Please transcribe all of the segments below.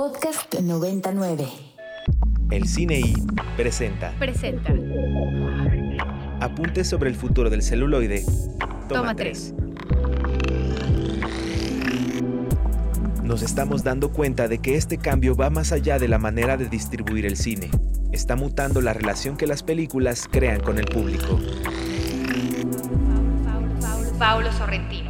Podcast 99. El Cine I presenta Presenta. Apuntes sobre el futuro del celuloide. Toma, Toma tres. Nos estamos dando cuenta de que este cambio va más allá de la manera de distribuir el cine. Está mutando la relación que las películas crean con el público. Paulo Sorrentino.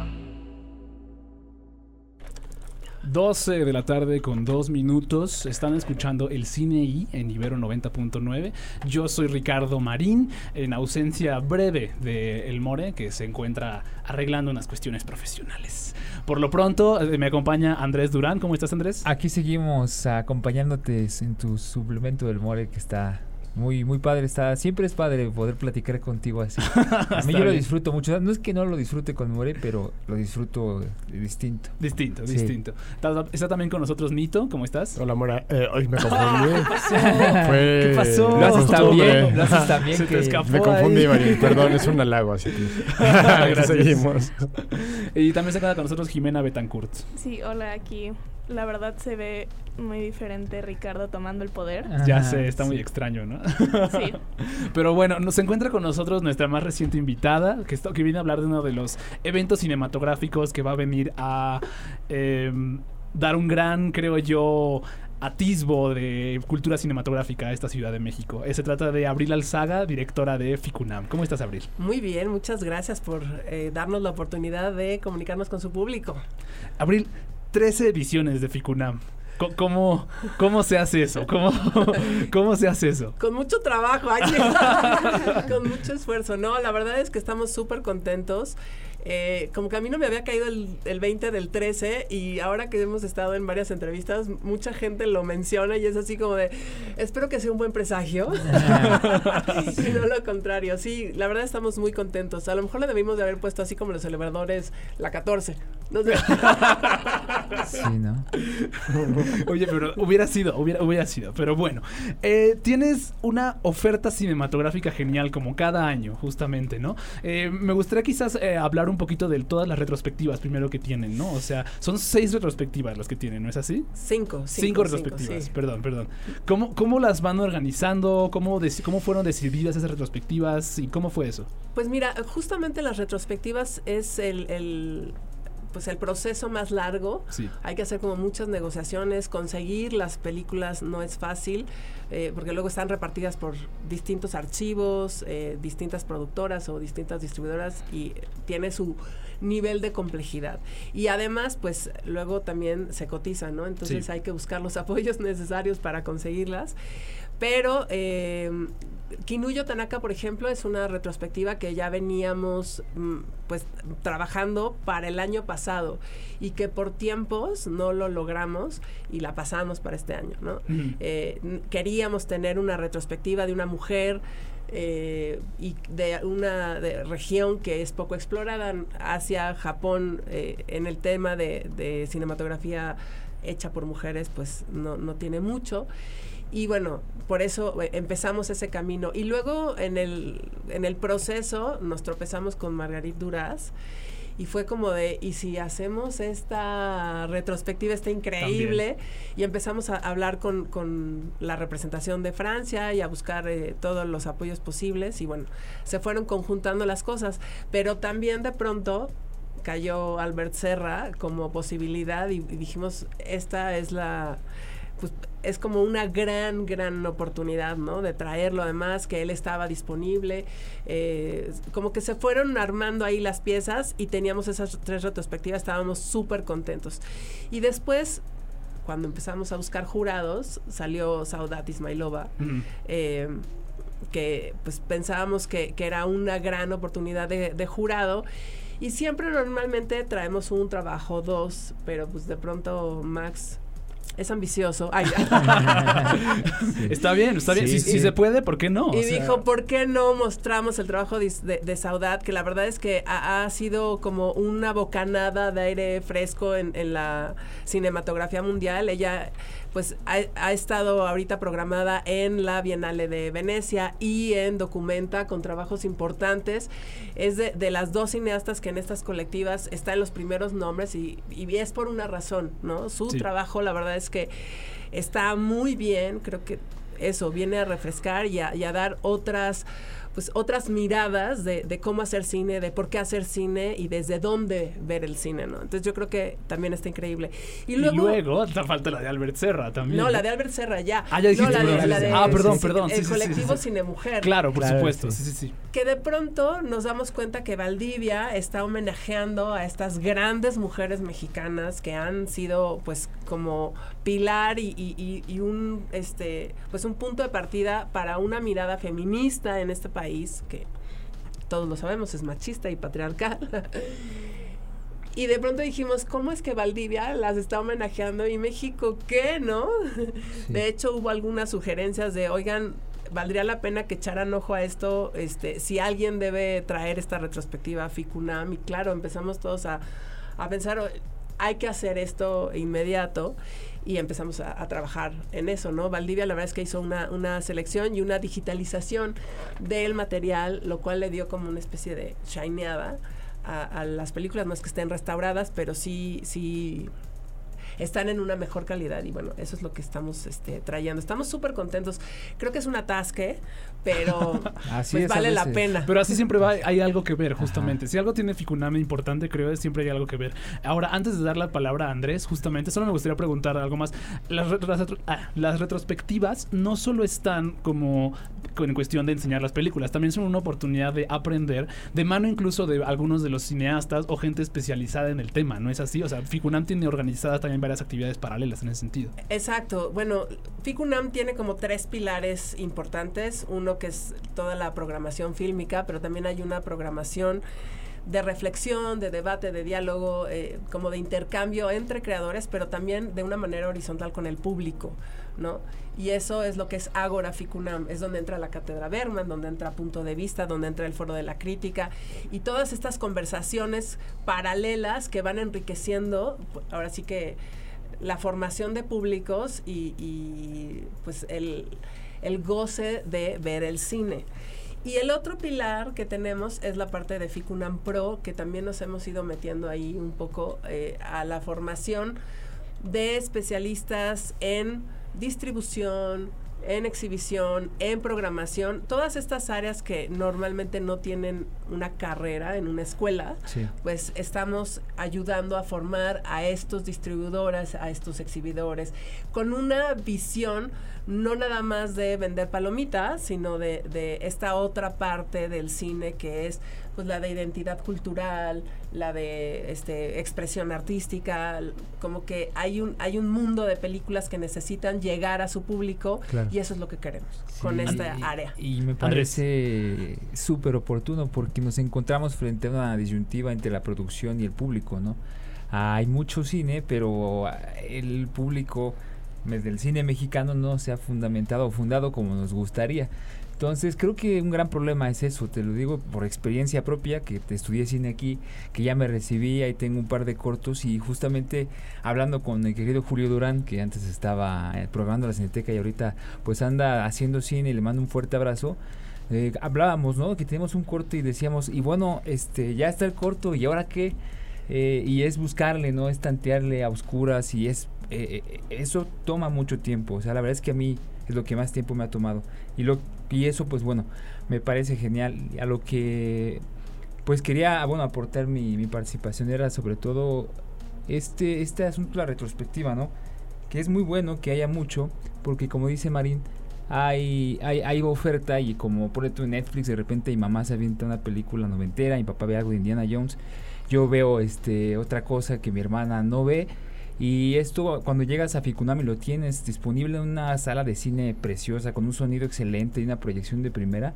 12 de la tarde con 2 minutos. Están escuchando el Cine I en Ibero 90.9. Yo soy Ricardo Marín, en ausencia breve de El More, que se encuentra arreglando unas cuestiones profesionales. Por lo pronto, eh, me acompaña Andrés Durán. ¿Cómo estás, Andrés? Aquí seguimos acompañándote en tu suplemento del More que está muy muy padre, está siempre es padre poder platicar contigo así. A mí yo lo disfruto mucho, no es que no lo disfrute con More, pero lo disfruto distinto. Distinto, Sí. distinto. Está, está también con nosotros Nito. ¿Cómo estás? Hola, Mora. Eh, hoy me confundí. Fue ¿Qué pasó? Lo haces tan costumbre. bien, lo haces tan bien Se te que escapó. Me confundí. Marín. Perdón, es un halago, así que. Gracias. Seguimos. Y también se queda con nosotros Jimena Betancourt. Sí, hola, aquí. La verdad se ve muy diferente Ricardo tomando el poder. Ya sé, está muy extraño, ¿no? Sí. Pero bueno, nos encuentra con nosotros nuestra más reciente invitada, que, está- que viene a hablar de uno de los eventos cinematográficos que va a venir a eh, dar un gran, creo yo, atisbo de cultura cinematográfica a esta Ciudad de México. Eh, se trata de Abril Alzaga, directora de Ficunam. ¿Cómo estás, Abril? Muy bien, muchas gracias por eh, darnos la oportunidad de comunicarnos con su público. Abril, 13 ediciones de Ficunam. ¿Cómo, cómo se hace eso? ¿Cómo, ¿Cómo se hace eso? Con mucho trabajo, con mucho esfuerzo. No, la verdad es que estamos súper contentos. Eh, como que a mí no me había caído el, el 20 del 13 y ahora que hemos estado en varias entrevistas, mucha gente lo menciona y es así como de, espero que sea un buen presagio. y no lo contrario. Sí, la verdad estamos muy contentos. A lo mejor le debimos de haber puesto así como los celebradores la 14. No sé. Sí, ¿no? Oye, pero hubiera sido, hubiera, hubiera sido. Pero bueno, eh, tienes una oferta cinematográfica genial como cada año, justamente, ¿no? Eh, me gustaría quizás eh, hablar un poquito de todas las retrospectivas primero que tienen, ¿no? O sea, son seis retrospectivas las que tienen, ¿no es así? Cinco. Cinco, retrospectivas, sí. perdón, perdón. ¿Cómo, ¿Cómo las van organizando? ¿Cómo, ¿Cómo fueron decididas esas retrospectivas? ¿Y cómo fue eso? Pues mira, justamente las retrospectivas es el, el, pues el proceso más largo. Sí. Hay que hacer como muchas negociaciones, conseguir las películas no es fácil, eh, porque luego están repartidas por distintos archivos, eh, distintas productoras o distintas distribuidoras y tiene su nivel de complejidad. Y además, pues luego también se cotizan, ¿no? Entonces Sí. hay que buscar los apoyos necesarios para conseguirlas. Pero eh, Kinuyo Tanaka, por ejemplo, es una retrospectiva que ya veníamos mm, pues trabajando para el año pasado y que por tiempos no lo logramos y la pasamos para este año, ¿no? Eh, queríamos tener una retrospectiva de una mujer eh, y de una de región que es poco explorada, Asia, Japón, eh, en el tema de, de cinematografía hecha por mujeres, pues no, no tiene mucho. Y bueno, por eso eh, empezamos ese camino. Y luego en el, en el proceso nos tropezamos con Margarit Duras. Y fue como de, ¿y si hacemos esta retrospectiva, está increíble? Y empezamos a hablar con, con la representación de Francia y a buscar eh, todos los apoyos posibles. Y bueno, se fueron conjuntando las cosas. Pero también de pronto cayó Albert Serra como posibilidad y, y dijimos, esta es la pues es como una gran, gran oportunidad, ¿no? De traerlo además, que él estaba disponible. eh, como que se fueron armando ahí las piezas y teníamos esas tres retrospectivas, estábamos súper contentos. Y después, cuando empezamos a buscar jurados, salió Saudat Ismailova. Eh, que pues pensábamos que, que era una gran oportunidad de, de jurado y siempre normalmente traemos un trabajo dos pero pues de pronto Max es ambicioso Ay, Está bien, está bien. Sí, si, sí. si se puede, ¿por qué no? O y sea, dijo, ¿por qué no mostramos el trabajo de, de, de Saudat? Que la verdad es que ha, ha sido como una bocanada de aire fresco en, en la cinematografía mundial. Ella pues ha, ha estado ahorita programada en la Bienale de Venecia y en Documenta con trabajos importantes. Es de, de las dos cineastas que en estas colectivas está en los primeros nombres y, y es por una razón, ¿no? Su Sí. trabajo, la verdad es que está muy bien, creo que eso viene a refrescar y a, y a dar otras pues otras miradas de, de, cómo hacer cine, de por qué hacer cine y desde dónde ver el cine, ¿no? Entonces yo creo que también está increíble. Y luego, y luego te falta la de Albert Serra también. No, la de Albert Serra ya. Ah, ya dijiste. No, la de, la de, ah, perdón, sí, perdón. El sí, colectivo sí, Cine Mujer. Claro, por Claro, supuesto. sí. Sí, sí, sí. Que de pronto nos damos cuenta que Valdivia está homenajeando a estas grandes mujeres mexicanas que han sido pues como pilar y, y, un este pues un punto de partida para una mirada feminista en este país que todos lo sabemos, es machista y patriarcal. y de pronto dijimos, ¿cómo es que Valdivia las está homenajeando y México qué, no? Sí. De hecho, hubo algunas sugerencias de, oigan, valdría la pena que echaran ojo a esto, este, si alguien debe traer esta retrospectiva a FICUNAM. Y claro, empezamos todos a, a pensar, "O- hay que hacer esto inmediato y empezamos a, trabajar en eso, ¿no? Valdivia la verdad es que hizo una, una selección y una digitalización del material, lo cual le dio como una especie de shineada a, a las películas, no es que estén restauradas, pero sí, sí están en una mejor calidad y bueno, eso es lo que estamos este, trayendo. Estamos súper contentos. Creo que es un atasque, pero Así pues es a vale la pena. Pero así siempre va, hay algo que ver, justamente. Si algo tiene Ficuname importante, creo que siempre hay algo que ver. Ahora, antes de dar la palabra a Andrés, justamente, solo me gustaría preguntar algo más. Las, las ah, las retrospectivas no solo están como en cuestión de enseñar las películas, también son una oportunidad de aprender, de mano incluso de algunos de los cineastas o gente especializada en el tema, ¿no es así? O sea, Ficunam tiene organizadas también varias actividades paralelas en ese sentido. Exacto. Bueno, FICUNAM tiene como tres pilares importantes. Uno que es toda la programación fílmica, pero también hay una programación de reflexión, de debate, de diálogo, eh, como de intercambio entre creadores, pero también de una manera horizontal con el público, ¿no? Y eso es lo que es Agora Ficunam, es donde entra la Cátedra Berman, donde entra Punto de Vista, donde entra el Foro de la Crítica, y todas estas conversaciones paralelas que van enriqueciendo, ahora sí que la formación de públicos y, pues el, el goce de ver el cine. Y el otro pilar que tenemos es la parte de FICUNAM Pro, que también nos hemos ido metiendo ahí un poco eh, a la formación de especialistas en distribución, en exhibición, en programación, todas estas áreas que normalmente no tienen una carrera en una escuela, Sí. pues estamos ayudando a formar a estos distribuidores, a estos exhibidores, con una visión no nada más de vender palomitas, sino de, de esta otra parte del cine que es pues la de identidad cultural, la de este expresión artística, como que hay un hay un mundo de películas que necesitan llegar a su público Claro. y eso es lo que queremos con esta y- área. Y me parece súper oportuno porque nos encontramos frente a una disyuntiva entre la producción y el público, ¿no? Hay mucho cine, pero el público me- del cine mexicano no se ha fundamentado o fundado como nos gustaría. Entonces creo que un gran problema es eso, te lo digo por experiencia propia, que te estudié cine aquí, que ya me recibí, ahí tengo un par de cortos y justamente hablando con el querido Julio Durán, que antes estaba eh, programando la Cineteca y ahorita pues anda haciendo cine y le mando un fuerte abrazo. eh, hablábamos, ¿no? Que tenemos un corto y decíamos, y bueno, este, ya está el corto, ¿y ahora qué? Eh, y es buscarle, ¿no? Es tantearle a oscuras y es... eh, eh, eso toma mucho tiempo, o sea, la verdad es que a mí es lo que más tiempo me ha tomado. Y, lo, y eso, pues bueno, me parece genial. A lo que, pues quería, bueno, aportar mi, mi participación era sobre todo este, este asunto la retrospectiva, ¿no? Que es muy bueno que haya mucho, porque como dice Marín, hay, hay, hay oferta y como por ejemplo en Netflix de repente mi mamá se avienta una película noventera, mi papá ve algo de Indiana Jones, yo veo este otra cosa que mi hermana no ve y esto cuando llegas a Ficunami lo tienes disponible en una sala de cine preciosa con un sonido excelente y una proyección de primera,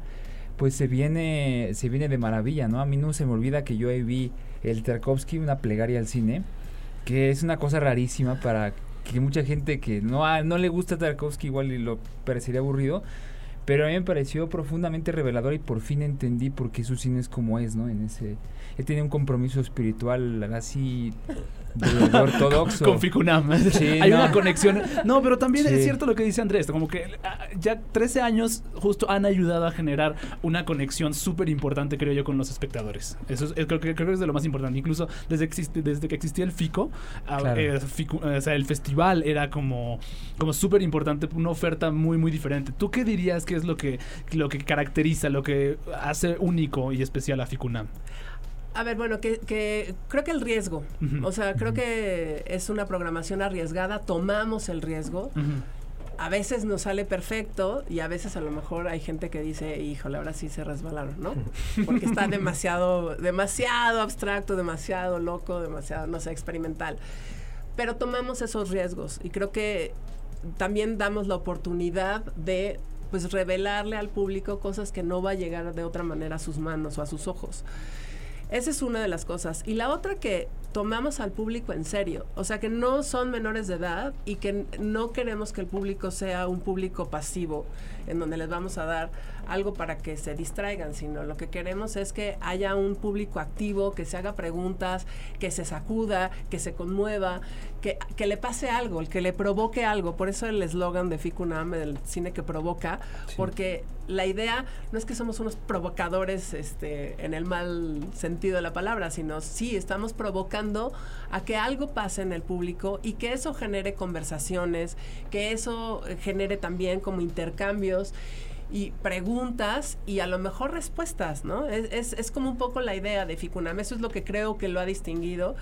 pues se viene se viene de maravilla, ¿no? A mí no se me olvida que yo ahí vi el Tarkovsky, una plegaria al cine, que es una cosa rarísima para que mucha gente que no, a- no le gusta Tarkovsky igual y lo parecería aburrido, pero a mí me pareció profundamente revelador y por fin entendí por qué su cine es como es, ¿no? En ese, él tiene un compromiso espiritual así de, ortodoxo. Con Ficunam. Sí, Hay no. una conexión. No, pero también Sí. es cierto lo que dice Andrés. Como que ah, ya 13 años justo han ayudado a generar una conexión súper importante, creo yo, con los espectadores. Eso es, eh, creo, que- creo que es de lo más importante. Incluso desde, que existe- desde que existía el FICO, ah, Claro. eh, Ficu- eh, o sea, el festival era como, como súper importante, una oferta muy, muy diferente. ¿Tú qué dirías que es lo que, lo que caracteriza, lo que hace único y especial a Ficunam? A ver, bueno, que, que creo que el riesgo. O sea, creo que es una programación arriesgada, tomamos el riesgo. A veces nos sale perfecto y a veces a lo mejor hay gente que dice, híjole, ahora sí se resbalaron, ¿no? Porque está demasiado, demasiado abstracto, demasiado loco, demasiado, no sé, experimental. Pero tomamos esos riesgos y creo que también damos la oportunidad de pues revelarle al público cosas que no va a llegar de otra manera a sus manos o a sus ojos. Esa es una de las cosas. Y la otra que tomamos al público en serio. O sea, que no son menores de edad y que no queremos que el público sea un público pasivo en donde les vamos a dar algo para que se distraigan, sino lo que queremos es que haya un público activo, que se haga preguntas, que se sacuda, que se conmueva, que, que le pase algo, el que le provoque algo. Por eso el eslogan de Ficunam, el cine que provoca, porque la idea no es que somos unos provocadores este, en el mal sentido de la palabra, sino sí estamos provocando a que algo pase en el público y que eso genere conversaciones, que eso eh, genere también como intercambios y preguntas y a lo mejor respuestas, ¿no? Es, es, es como un poco la idea de Ficunam, eso es lo que creo que lo ha distinguido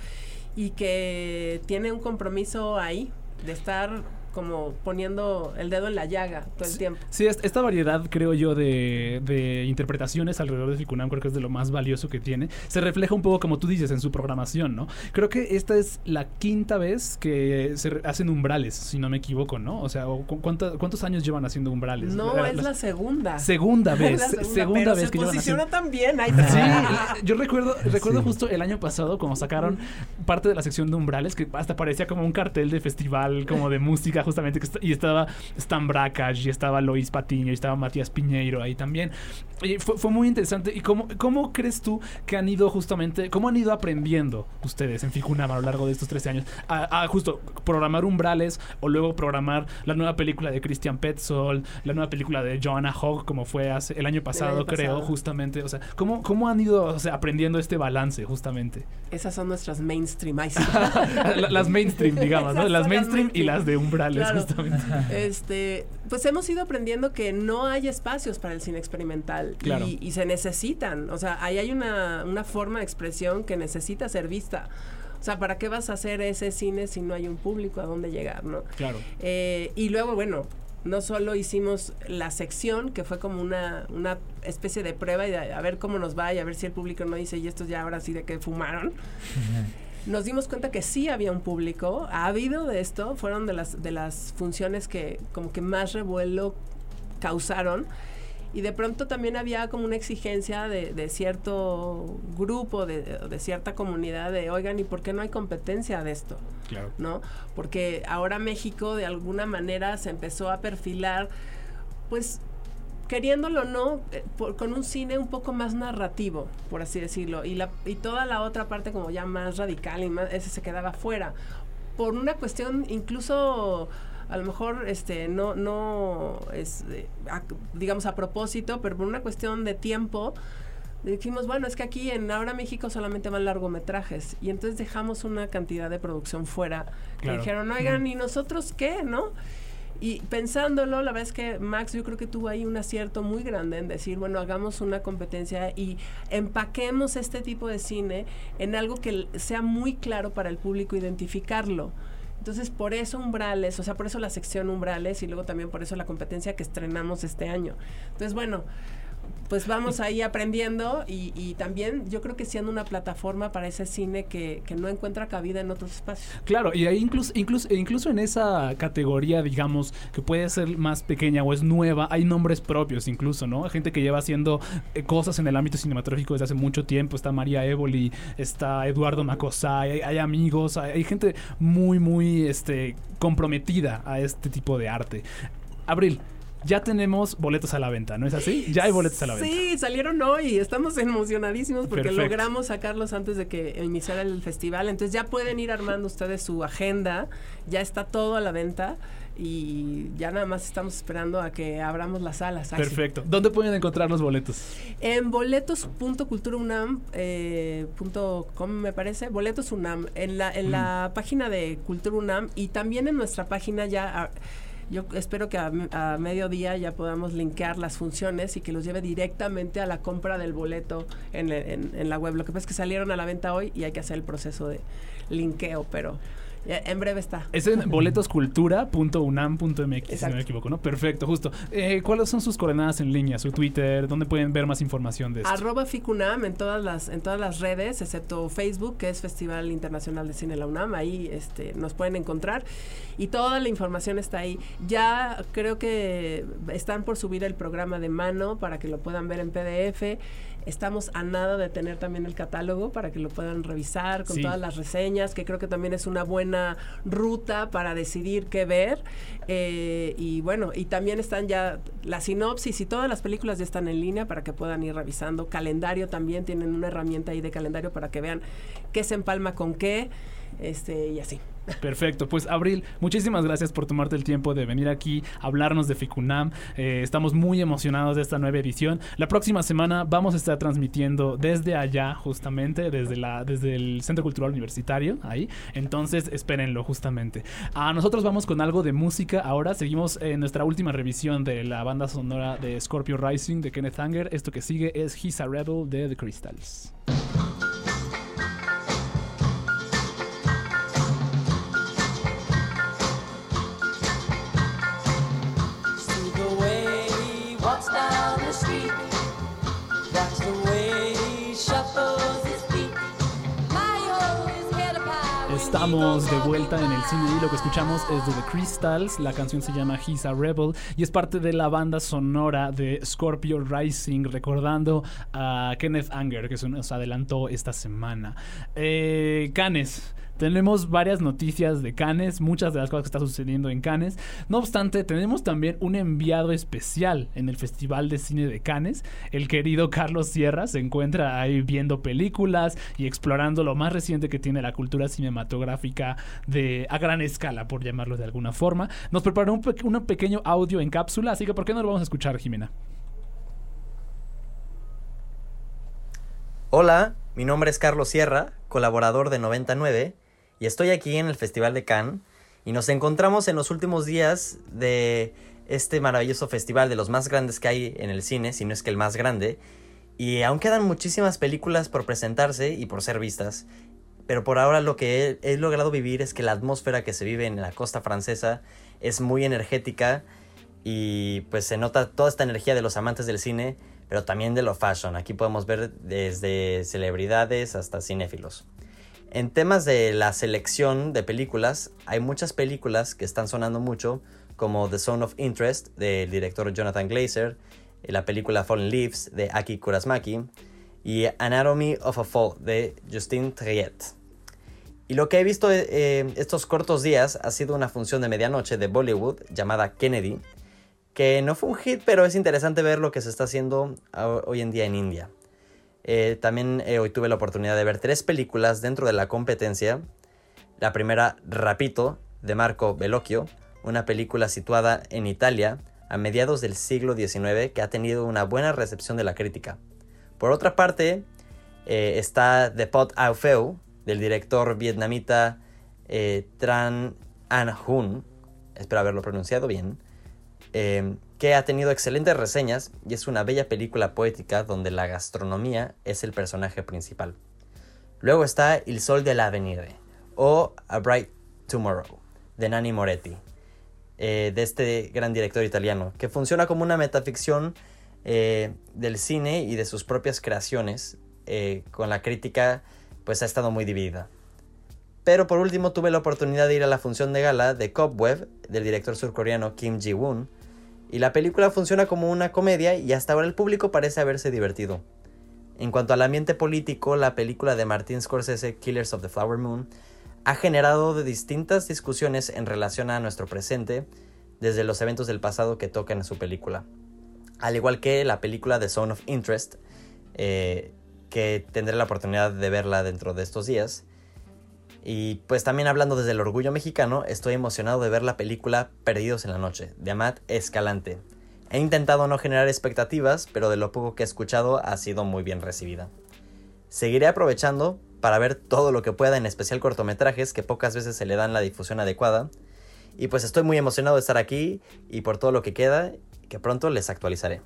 y que tiene un compromiso ahí de estar como poniendo el dedo en la llaga todo el tiempo. Sí, es- esta variedad, creo yo, de, de interpretaciones alrededor de Ficunam, creo que es de lo más valioso que tiene. Se refleja un poco, como tú dices, en su programación, ¿no? Creo que esta es la quinta vez que se hacen umbrales, si no me equivoco, ¿no? O sea, o cu- ¿cuánta- ¿cuántos años llevan haciendo umbrales? No, La- es la segunda. segunda vez, la segunda, segunda, pero vez se que llevan posiciona tan bien. ahí Sí, yo recuerdo, recuerdo Sí. justo el año pasado cuando sacaron parte de la sección de umbrales que hasta parecía como un cartel de festival como de música justamente que y estaba Stan Brakhage y estaba Lois Patiño y estaba Matías Piñeiro ahí también. Y fue, fue muy interesante. ¿Y cómo, cómo crees tú que han ido justamente, cómo han ido aprendiendo ustedes en Ficunam a lo largo de estos 13 años a, a justo programar umbrales o luego programar la nueva película de Christian Petzold, la nueva película de Joanna Hogg como fue hace el año pasado, año creo, pasado. justamente. O sea, ¿cómo, cómo han ido o sea, aprendiendo este balance justamente? Esas son nuestras mainstream. las mainstream, digamos, ¿no? Las mainstream y las de Claro. justamente. Este, pues hemos ido aprendiendo que no hay espacios para el cine experimental Claro. y, y se necesitan. O sea, ahí hay una, una forma de expresión que necesita ser vista. O sea, ¿para qué vas a hacer ese cine si no hay un público a dónde llegar, no? Claro. Eh, y luego, bueno, no solo hicimos la sección, que fue como una, una especie de prueba y de- a ver cómo nos va y a ver si el público no dice, y estos ya ahora sí de que fumaron. Nos dimos cuenta que sí había un público, ha habido de esto, fueron de las, de las funciones que como que más revuelo causaron. Y de pronto también había como una exigencia de, de cierto grupo, de, de cierta comunidad, de, oigan, ¿y por qué no hay competencia de esto? Claro. ¿no? Porque ahora México de alguna manera se empezó a perfilar, pues queriéndolo o no, eh, por- con un cine un poco más narrativo, por así decirlo, y, la, y toda la otra parte como ya más radical y más, ese se quedaba fuera, por una cuestión incluso a lo mejor este no no es eh, a- digamos a propósito, pero por una cuestión de tiempo dijimos, bueno, es que aquí en Ahora México solamente van largometrajes y entonces dejamos una cantidad de producción fuera. Que Claro. dijeron, oigan, ¿y nosotros qué? ¿No? Y pensándolo, la verdad es que Max yo creo que tuvo ahí un acierto muy grande en decir, bueno, hagamos una competencia y empaquemos este tipo de cine en algo que sea muy claro para el público identificarlo. Entonces, por eso Umbrales, o sea, por eso la sección Umbrales y luego también por eso la competencia que estrenamos este año. Entonces, bueno, pues vamos ahí aprendiendo y, también yo creo que siendo una plataforma para ese cine que, que no encuentra cabida en otros espacios. Claro, y ahí incluso, incluso, e incluso en esa categoría, digamos, que puede ser más pequeña o es nueva, hay nombres propios incluso, ¿no? Gente que lleva haciendo eh, cosas en el ámbito cinematográfico desde hace mucho tiempo. Está María Évoli, está Eduardo Macosay, hay, hay amigos, hay, hay gente muy, muy este, comprometida a este tipo de arte. Abril, ya tenemos boletos a la venta, ¿no es así? Ya hay boletos a la venta. Sí, salieron hoy. Estamos emocionadísimos porque Perfecto. logramos sacarlos antes de que iniciara el festival. Entonces ya pueden ir armando ustedes su agenda. Ya está todo a la venta. Y ya nada más estamos esperando a que abramos las salas. Perfecto. ¿Dónde pueden encontrar los boletos? En boletos.culturaunam eh, me parece, boletos UNAM, en la, en la página de Cultura UNAM y también en nuestra página ya, ah, yo espero que a, me- a mediodía ya podamos linkear las funciones y que los lleve directamente a la compra del boleto en, en- en la web. Lo que pasa es que salieron a la venta hoy y hay que hacer el proceso de linkeo, pero en breve está. Es en boletoscultura.unam.mx, si no me equivoco, ¿no? Perfecto, justo. Eh, ¿Cuáles son sus coordenadas en línea, su Twitter? ¿Dónde pueden ver más información de esto? Arroba FICUNAM en todas las en todas las redes, excepto Facebook, que es Festival Internacional de Cine La UNAM. Ahí este, nos pueden encontrar y toda la información está ahí. Ya creo que están por subir el programa de mano para que lo puedan ver en PDF. Estamos a nada de tener también el catálogo para que lo puedan revisar con Sí. todas las reseñas, que creo que también es una buena ruta para decidir qué ver. Eh, y bueno, y también están ya la sinopsis y todas las películas ya están en línea para que puedan ir revisando. Calendario también, tienen una herramienta ahí de calendario para que vean qué se empalma con qué, este, y así. Perfecto, pues Abril, muchísimas gracias por tomarte el tiempo de venir aquí a hablarnos de Ficunam. Eh, estamos muy emocionados de esta nueva edición. La próxima semana vamos a estar transmitiendo desde allá, justamente, desde, la, desde el Centro Cultural Universitario, ahí. Entonces, espérenlo, justamente. A nosotros vamos con algo de música. Ahora seguimos en nuestra última revisión de la banda sonora de Scorpio Rising de Kenneth Anger. Esto que sigue es He's a Rebel de The Crystals. Estamos de vuelta en el cine y lo que escuchamos es de The Crystals. La canción se llama He's a Rebel y es parte de la banda sonora de Scorpio Rising, recordando a Kenneth Anger que se nos adelantó esta semana. Eh, Canes. Tenemos varias noticias de Cannes, muchas de las cosas que están sucediendo en Cannes. No obstante, tenemos también un enviado especial en el Festival de Cine de Cannes. El querido Carlos Sierra se encuentra ahí viendo películas y explorando lo más reciente que tiene la cultura cinematográfica de a gran escala, por llamarlo de alguna forma. Nos preparó un, un pequeño audio en cápsula, así que ¿por qué no lo vamos a escuchar, Jimena? Hola, mi nombre es Carlos Sierra, colaborador de 99, y estoy aquí en el Festival de Cannes y nos encontramos en los últimos días de este maravilloso festival de los más grandes que hay en el cine, si no es que el más grande, y aún quedan muchísimas películas por presentarse y por ser vistas, pero por ahora lo que he, he logrado vivir es que la atmósfera que se vive en la costa francesa es muy energética y pues se nota toda esta energía de los amantes del cine, pero también de lo fashion. Aquí podemos ver desde celebridades hasta cinéfilos. En temas de la selección de películas, hay muchas películas que están sonando mucho, como The Zone of Interest del director Jonathan Glazer, la película Fallen Leaves de Aki Kurasmaki y Anatomy of a Fall de Justine Triet. Y lo que he visto eh, estos cortos días ha sido una función de medianoche de Bollywood llamada Kennedy, que no fue un hit, pero es interesante ver lo que se está haciendo a- hoy en día en India. Eh, también eh, hoy tuve la oportunidad de ver tres películas dentro de la competencia. La primera, Rapito, de Marco Bellocchio, una película situada en Italia a mediados del siglo XIX que ha tenido una buena recepción de la crítica. Por otra parte, eh, está The Pot Au Feu, del director vietnamita Tran An Hun, espero haberlo pronunciado bien, que ha tenido excelentes reseñas y es una bella película poética donde la gastronomía es el personaje principal. Luego está Il Sol de l'Avenire o A Bright Tomorrow de Nanni Moretti, eh, de este gran director italiano, que funciona como una metaficción eh, del cine y de sus propias creaciones, eh, con la crítica pues ha estado muy dividida. Pero por último tuve la oportunidad de ir a la función de gala de Cobweb del director surcoreano Kim Ji-woon y la película funciona como una comedia y hasta ahora el público parece haberse divertido. En cuanto al ambiente político, la película de Martin Scorsese Killers of the Flower Moon ha generado de distintas discusiones en relación a nuestro presente, desde los eventos del pasado que tocan en su película. Al igual que la película The Zone of Interest, eh, que tendré la oportunidad de verla dentro de estos días. Y pues también hablando desde el orgullo mexicano, estoy emocionado de ver la película Perdidos en la Noche, de Amat Escalante. He intentado no generar expectativas, pero de lo poco que he escuchado ha sido muy bien recibida. Seguiré aprovechando para ver todo lo que pueda, en especial cortometrajes que pocas veces se le dan la difusión adecuada. Y pues estoy muy emocionado de estar aquí y por todo lo que queda, que pronto les actualizaré.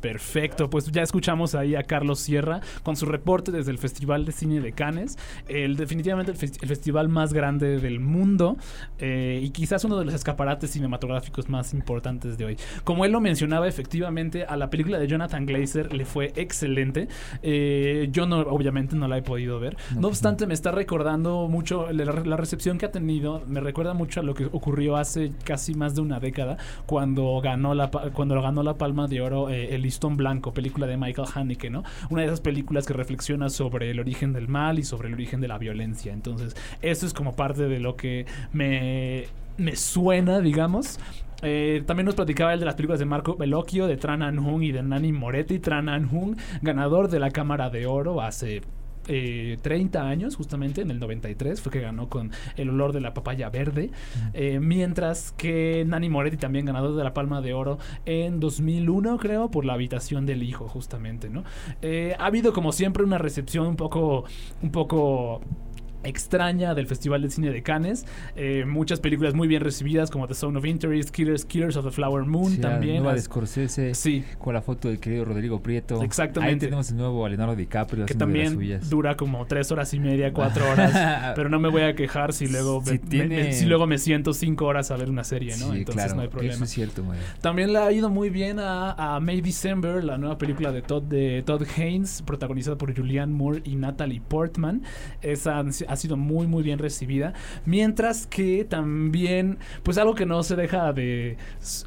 Perfecto, pues ya escuchamos ahí a Carlos Sierra con su reporte desde el Festival de Cine de Cannes, el, definitivamente el, fes- el festival más grande del mundo eh, y quizás uno de los escaparates cinematográficos más importantes de hoy. Como él lo mencionaba, efectivamente a la película de Jonathan Glazer le fue excelente. Eh, yo no, obviamente no la he podido ver. No, obstante, me está recordando mucho la, la recepción que ha tenido. Me recuerda mucho a lo que ocurrió hace casi más de una década cuando ganó la cuando ganó la Palma de Oro eh, El listón blanco, película de Michael Haneke, ¿no? Una de esas películas que reflexiona sobre el origen del mal y sobre el origen de la violencia. Entonces, eso es como parte de lo que me me suena, digamos. Eh, también nos platicaba el de las películas de Marco Bellocchio, de Tran Anh Hung y de Nani Moretti. Tran Anh Hung, ganador de la Cámara de Oro hace eh, 30 años, justamente en el 93, fue que ganó con El olor de la papaya verde. Eh, mientras que Nani Moretti también ganador de la Palma de Oro en 2001, creo, por La habitación del hijo, justamente, ¿no? Eh, ha habido, como siempre, una recepción un poco, un poco extraña del Festival de Cine de Cannes. Eh, muchas películas muy bien recibidas como The Zone of Interest, Killers, Killers of the Flower Moon Sí, la también. nueva de Scorsese Sí. con la foto del querido Rodrigo Prieto. Exactamente. Ahí tenemos el nuevo a Leonardo DiCaprio que haciendo de las también dura como tres horas y media, cuatro horas. pero no me voy a quejar si luego, Si me, tiene- me- si luego me siento cinco horas a ver una serie, ¿no? Sí, Entonces claro, no hay problema. Eso es cierto, güey. También le ha ido muy bien a, a May December, la nueva película de Todd, de Todd Haynes, protagonizada por Julianne Moore y Natalie Portman. Esa ha sido muy, muy bien recibida. Mientras que también, pues algo que no se deja de...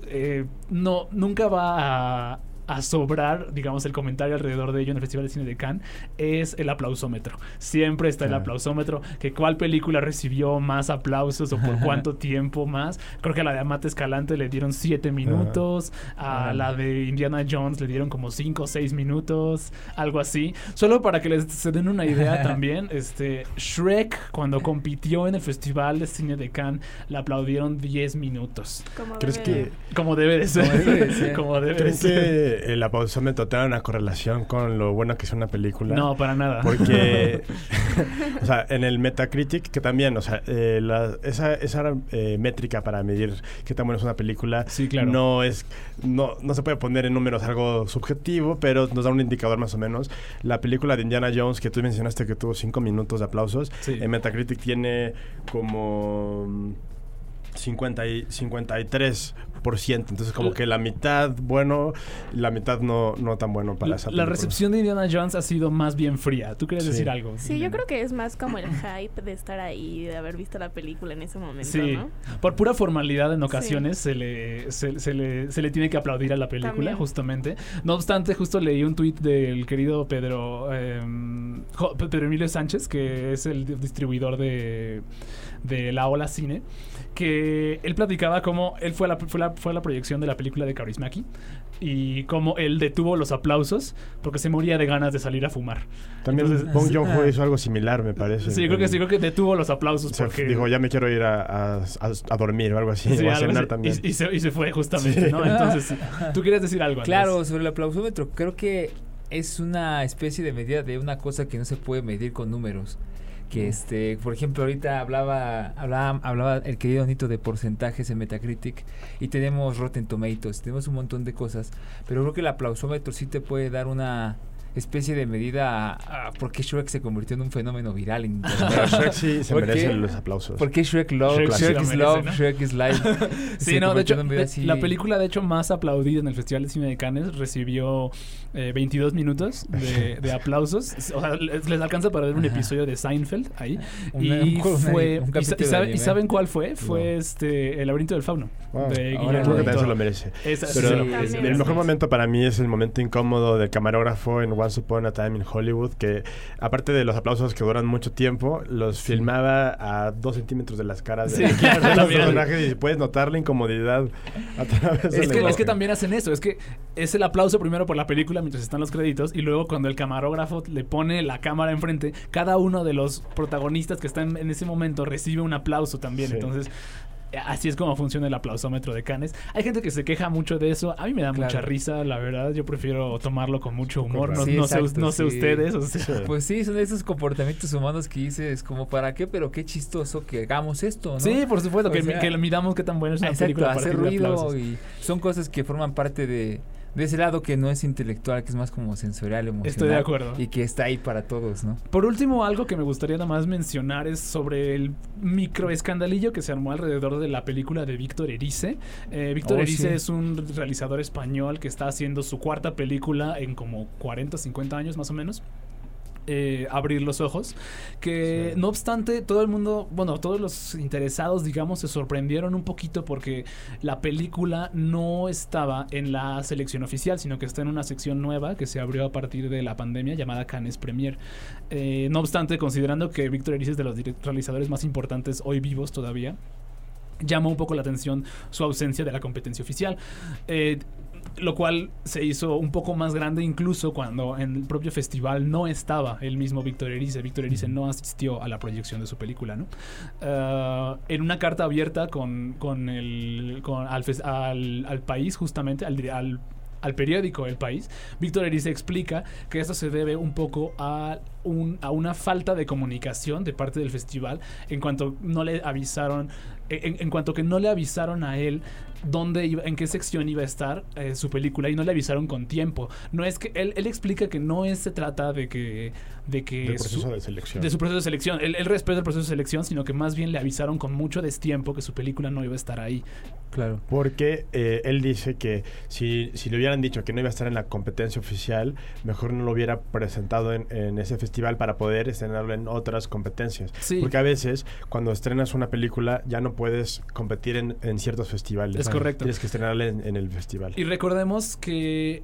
eh, no, nunca va a a sobrar, digamos, el comentario alrededor de ello en el Festival de Cine de Cannes es el aplausómetro. Siempre está el aplausómetro, que cuál película recibió más aplausos o por cuánto tiempo más. Creo que a la de Amate Escalante le dieron 7 minutos, a la de Indiana Jones le dieron como 5 o 6 minutos, algo así. Solo para que les se den una idea también, este Shrek cuando compitió en el Festival de Cine de Cannes le aplaudieron 10 minutos. Como ¿Crees debe que- de- Como debe de ser. Como debe de ser. Como debe de ¿Creen ser. Que el aplausómetro tenga una correlación con lo bueno que es una película? No, para nada. Porque, o sea, en el Metacritic, que también, o sea, eh, la- esa, esa eh, métrica para medir qué tan buena es una película, Sí, claro. no es, no, no se puede poner en números algo subjetivo, pero nos da un indicador más o menos. La película de Indiana Jones, que tú mencionaste que tuvo cinco minutos de aplausos, Sí. en Metacritic tiene como 50 y 53%. Entonces, como que la mitad bueno, la mitad no, no tan bueno para La, esa la película. recepción de Indiana Jones ha sido más bien fría. ¿Tú quieres Sí. decir algo? Sí, yo creo que es más como el hype de estar ahí, de haber visto la película en ese momento, Sí, ¿no? por pura formalidad en ocasiones se, le, se, se le, se le tiene que aplaudir a la película, También. justamente. No obstante, justo leí un tuit del querido Pedro, em, Pedro Emilio Sánchez, que es el di- distribuidor de, de La Ola Cine, que él platicaba cómo él fue a la, fue la, fue a la proyección de la película de Kaurismäki y cómo él detuvo los aplausos porque se moría de ganas de salir a fumar. También Entonces- Bong Joon-ho hizo algo similar, me parece. Sí, creo que sí, creo que detuvo los aplausos Se porque... dijo, ya me quiero ir a, a- a- a dormir o algo así, Sí, o a algo cenar así. también. Y, y se, y se fue justamente, Sí. ¿no? Entonces, ¿tú quieres decir algo? Andrés? Claro, sobre el aplausómetro, creo que es una especie de medida de una cosa que no se puede medir con números. Que este, por ejemplo, ahorita hablaba, hablaba, hablaba el querido Nito de porcentajes en Metacritic y tenemos Rotten Tomatoes, tenemos un montón de cosas, pero creo que el aplausómetro sí te puede dar una especie de medida a, a por qué Shrek se convirtió en un fenómeno viral en. Shrek sí se ¿Por merece qué? los aplausos. ¿Por qué Shrek Love? Shrek is merece, Love, ¿no? Shrek is Life. Sí, no, de hecho, de- así- la película de hecho más aplaudida en el Festival de Cine de Cannes recibió eh, 22 minutos de, de aplausos. O sea, les, les alcanza para ver un Ajá. episodio de Seinfeld ahí. Una- y un- fue... un y, sa- capítulo y de sabe- ¿y anime. saben cuál fue? Fue No. este El laberinto del fauno. Wow. de Ahora, Guillermo Creo que también se lo merece. Esa Pero Sí, el mejor momento para mí es el momento incómodo del camarógrafo en Once Upon a Time in Hollywood, que aparte de los aplausos que duran mucho tiempo, los filmaba a dos centímetros de las caras Sí, de, claro, de los personajes y puedes notar la incomodidad a través de Es la que, es que también hacen eso, es que es el aplauso primero por la película mientras están los créditos y luego cuando el camarógrafo le pone la cámara enfrente, cada uno de los protagonistas que están en ese momento recibe un aplauso también. Sí. Entonces, así es como funciona el aplausómetro de Cannes. Hay gente que se queja mucho de eso, a mí me da Claro. mucha risa, la verdad, yo prefiero tomarlo con mucho humor, no, Sí, no sé, exacto, no sé sí. ustedes, o sea, Sí. Pues sí, son esos comportamientos humanos que dices, como para qué, pero qué chistoso que hagamos esto, ¿no? Sí, por supuesto, O que, sea, que lo midamos qué tan buena es una Exacto, película a hacer ruido y son cosas que forman parte de, de ese lado que no es intelectual, que es más como sensorial, emocional. Estoy de acuerdo. Y que está ahí para todos, ¿no? Por último, algo que me gustaría nada más mencionar es sobre el micro escandalillo que se armó alrededor de la película de Víctor Erice. Eh, Víctor Oh, Erice sí. es un realizador español que está haciendo su cuarta película en como 40, 50 años más o menos. Eh, abrir los ojos que Sí. no obstante todo el mundo bueno todos los interesados digamos se sorprendieron un poquito porque la película no estaba en la selección oficial sino que está en una sección nueva que se abrió a partir de la pandemia llamada Cannes Premier eh, no obstante, considerando que Víctor Erice es de los realizadores más importantes hoy vivos todavía, llama un poco la atención su ausencia de la competencia oficial. Eh, lo cual se hizo un poco más grande incluso cuando en el propio festival no estaba el mismo Víctor Erice. Víctor Erice no asistió a la proyección de su película, ¿no? Ah, en una carta abierta con, con el, con, al, al- al país, justamente, al, al al periódico El País, Víctor Erice explica que esto se debe un poco a, un- a una falta de comunicación de parte del festival en cuanto no le avisaron, en, en cuanto que no le avisaron a él dónde iba, en qué sección iba a estar eh, su película y no le avisaron con tiempo. No es que él, él explica que no es, se trata de que de que Del su- proceso de selección. de su proceso de selección. Él, él respeta el proceso de selección, sino que más bien le avisaron con mucho destiempo que su película no iba a estar ahí. Claro. Porque eh, él dice que si, si le hubieran dicho que no iba a estar en la competencia oficial, mejor no lo hubiera presentado en, en ese festival para poder estrenarlo en otras competencias. Sí. Porque a veces, cuando estrenas una película, ya no puedes competir en, en ciertos festivales. Es correcto. Tienes que estrenarla en, en el festival. Y recordemos que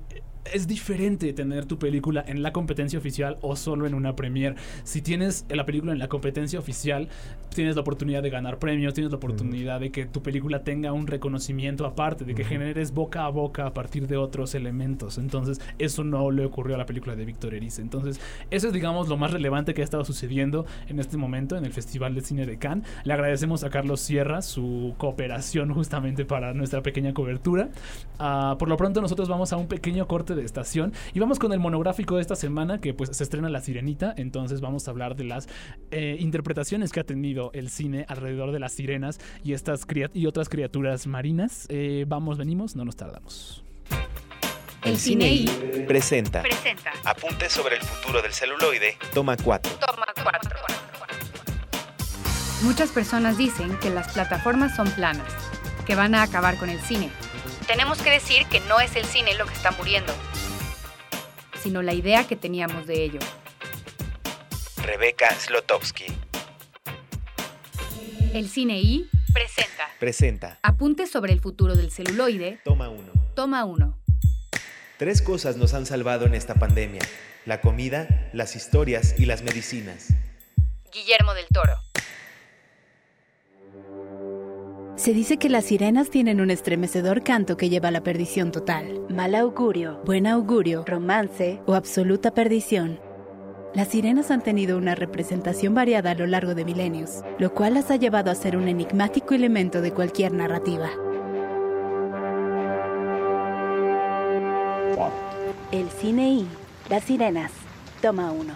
es diferente tener tu película en la competencia oficial o solo en una premiere. Si tienes la película en la competencia oficial, tienes la oportunidad de ganar premios, tienes la oportunidad de que tu película tenga un reconocimiento aparte, de que generes boca a boca a partir de otros elementos. Entonces, eso no le ocurrió a la película de Víctor Erice. Entonces, eso es, digamos, lo más relevante que ha estado sucediendo en este momento en el Festival de Cine de Cannes. Le agradecemos a Carlos Sierra su cooperación justamente para nuestra pequeña cobertura. Ah, por lo pronto nosotros vamos a un pequeño corte de estación y vamos con el monográfico de esta semana que pues se estrena La Sirenita, entonces vamos a hablar de las eh, interpretaciones que ha tenido el cine alrededor de las sirenas y estas y otras criaturas marinas. Eh, vamos, venimos, no nos tardamos. El cine y Presenta. presenta. Apuntes sobre el futuro del celuloide. Toma 4. Toma cuatro. Muchas personas dicen que las plataformas son planas, que van a acabar con el cine. Tenemos que decir que no es el cine lo que está muriendo, sino la idea que teníamos de ello. Rebeca Slotowski. El cine y presenta. Presenta. Apuntes sobre el futuro del celuloide. Toma 1. Toma uno. Tres cosas nos han salvado en esta pandemia. La comida, las historias y las medicinas. Guillermo del Toro. Se dice que las sirenas tienen un estremecedor canto que lleva a la perdición total, mal augurio, buen augurio, romance o absoluta perdición. Las sirenas han tenido una representación variada a lo largo de milenios, lo cual las ha llevado a ser un enigmático elemento de cualquier narrativa. El cine y las sirenas. Toma uno.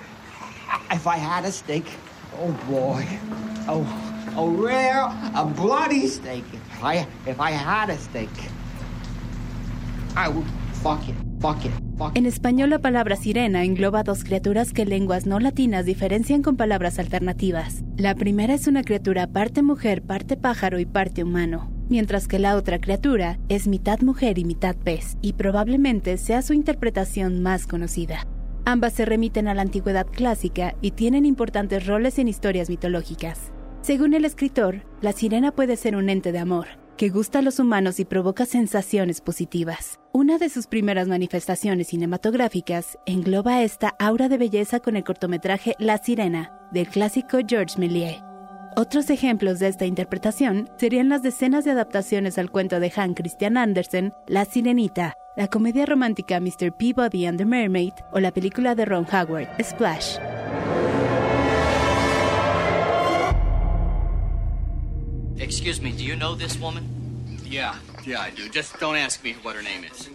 If I had a steak, oh boy, oh, A rare, a bloody steak. If I, if I had a steak, I would fuck it, fuck it, fuck En español la palabra sirena engloba dos criaturas que lenguas no latinas diferencian con palabras alternativas. La primera es una criatura parte mujer, parte pájaro y parte humano, mientras que la otra criatura es mitad mujer y mitad pez, y probablemente sea su interpretación más conocida. Ambas se remiten a la antigüedad clásica y tienen importantes roles en historias mitológicas. Según el escritor, la sirena puede ser un ente de amor, que gusta a los humanos y provoca sensaciones positivas. Una de sus primeras manifestaciones cinematográficas engloba esta aura de belleza con el cortometraje La Sirena, del clásico Georges Méliès. Otros ejemplos de esta interpretación serían las decenas de adaptaciones al cuento de Hans Christian Andersen, La Sirenita, la comedia romántica Mr. Peabody and the Mermaid o la película de Ron Howard, Splash. Excuse me, do you know this woman? Yeah, yeah, I do. Just don't ask me what her name is.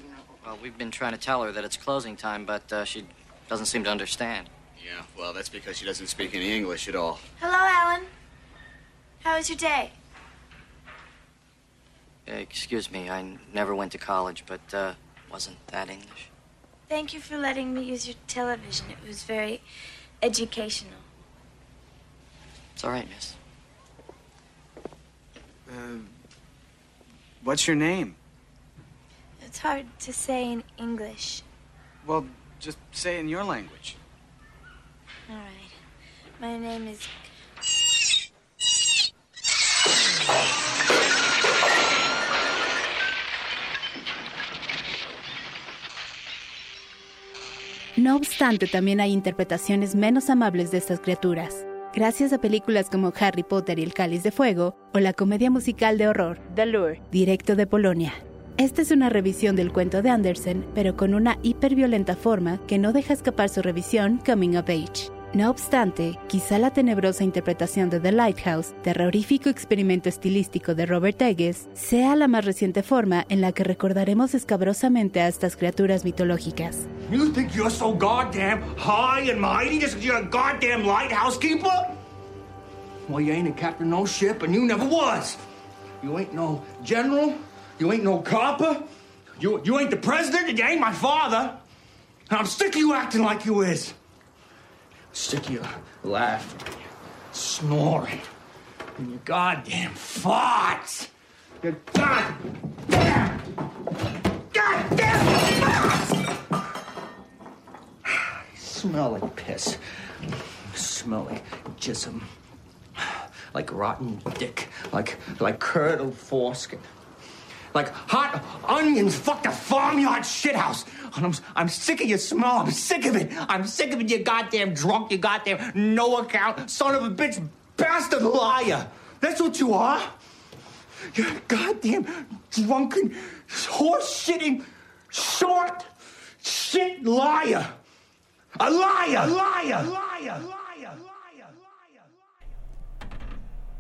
Well, we've been trying to tell her that it's closing time, but uh, she doesn't seem to understand. Yeah, well, that's because she doesn't speak any English at all. Hello, Alan. How was your day? Uh, excuse me, I never went to college, but uh, wasn't that English. Thank you for letting me use your television. It was very educational. It's all right, miss. Uh, what's your name? It's hard to say in English. Well, just say in your language. All right. My name is. No obstante, también hay interpretaciones menos amables de estas criaturas, gracias a películas como Harry Potter y el Cáliz de Fuego o la comedia musical de horror The Lure, directo de Polonia. Esta es una revisión del cuento de Andersen, pero con una hiperviolenta forma que no deja escapar su revisión Coming of Age. No obstante, quizá la tenebrosa interpretación de The Lighthouse, terrorífico experimento estilístico de Robert Eggers, sea la más reciente forma en la que recordaremos escabrosamente a estas criaturas mitológicas. You think you're so goddamn high and mighty just you're a goddamn lighthouse keeper? Well, you ain't a captain no ship, and you never was. You ain't no general. You ain't no copper. You, you ain't the president, and you ain't my father. And I'm sick of you acting like you is. You laughing, snoring, and your goddamn farts. Your goddamn, goddamn farts! You smell like piss. You smell like jism. Like rotten dick. Like like curdled foreskin. Like hot onions fucked a farmyard shithouse. I'm, I'm sick of your smell. I'm sick of it. I'm sick of it, you goddamn drunk, you goddamn no account, son of a bitch, bastard liar. That's what you are. You're a goddamn drunken, horse shitting, short shit liar. A liar. A liar. liar.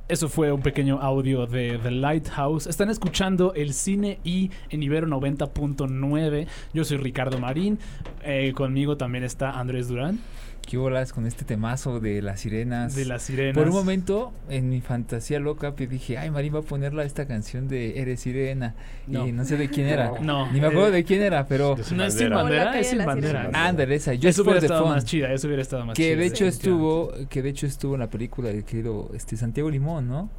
Eso fue un pequeño audio de The Lighthouse. Están escuchando el cine y en Ibero 90.9. Yo soy Ricardo Marín. Eh, conmigo también está Andrés Durán. ¿Qué bolas con este temazo de las sirenas? De las sirenas. Por un momento, en mi fantasía loca, pues dije, ay, Marín va a ponerla esta canción de Eres Sirena. No. Y no sé de quién era. No. Ni me acuerdo Eh, de quién era, pero... No es sin bandera, es sin bandera. Ándale, esa. Eso Just for hubiera estado fun. más chida, eso hubiera estado más que chida. de hecho sí, estuvo, que de hecho estuvo en la película del querido este Santiago Limón, ¿no?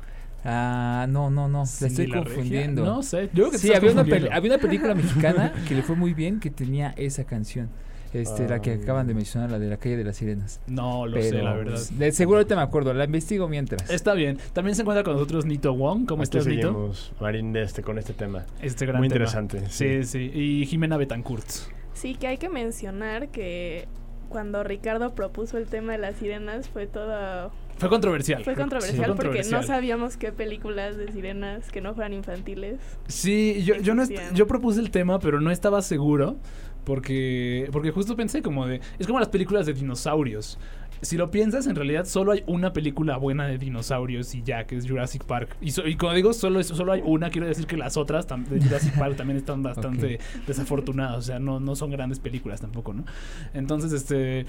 Ah, no, no, no, Sí, la estoy la regia. confundiendo. No sé, yo creo que sí, había una, había una película mexicana que le fue muy bien que tenía esa canción. Este, la que Ah. acaban de mencionar, la de la calle de las sirenas. No lo sé, la verdad. pues, de seguro ahorita me acuerdo, la investigo mientras. Está bien. También se encuentra con nosotros Nito Wong. ¿Cómo Aquí estás, Nito? seguimos, Marín, de este, con este tema. Este gran Muy tema. interesante. Sí, sí. Y Jimena Betancourt. Sí, que hay que mencionar que cuando Ricardo propuso el tema de las sirenas fue todo... Fue controversial. Fue controversial porque controversial. no sabíamos qué películas de sirenas que no fueran infantiles. Sí, yo, yo no yo propuse el tema, pero no estaba seguro porque porque justo pensé como de es como las películas de dinosaurios. Si lo piensas, en realidad solo hay una película buena de dinosaurios y ya, que es Jurassic Park. Y, so- y digo, solo, solo hay una, quiero decir que las otras de Jurassic Park también están bastante desafortunadas. O sea, no, no son grandes películas tampoco, ¿no? Entonces, este... eh,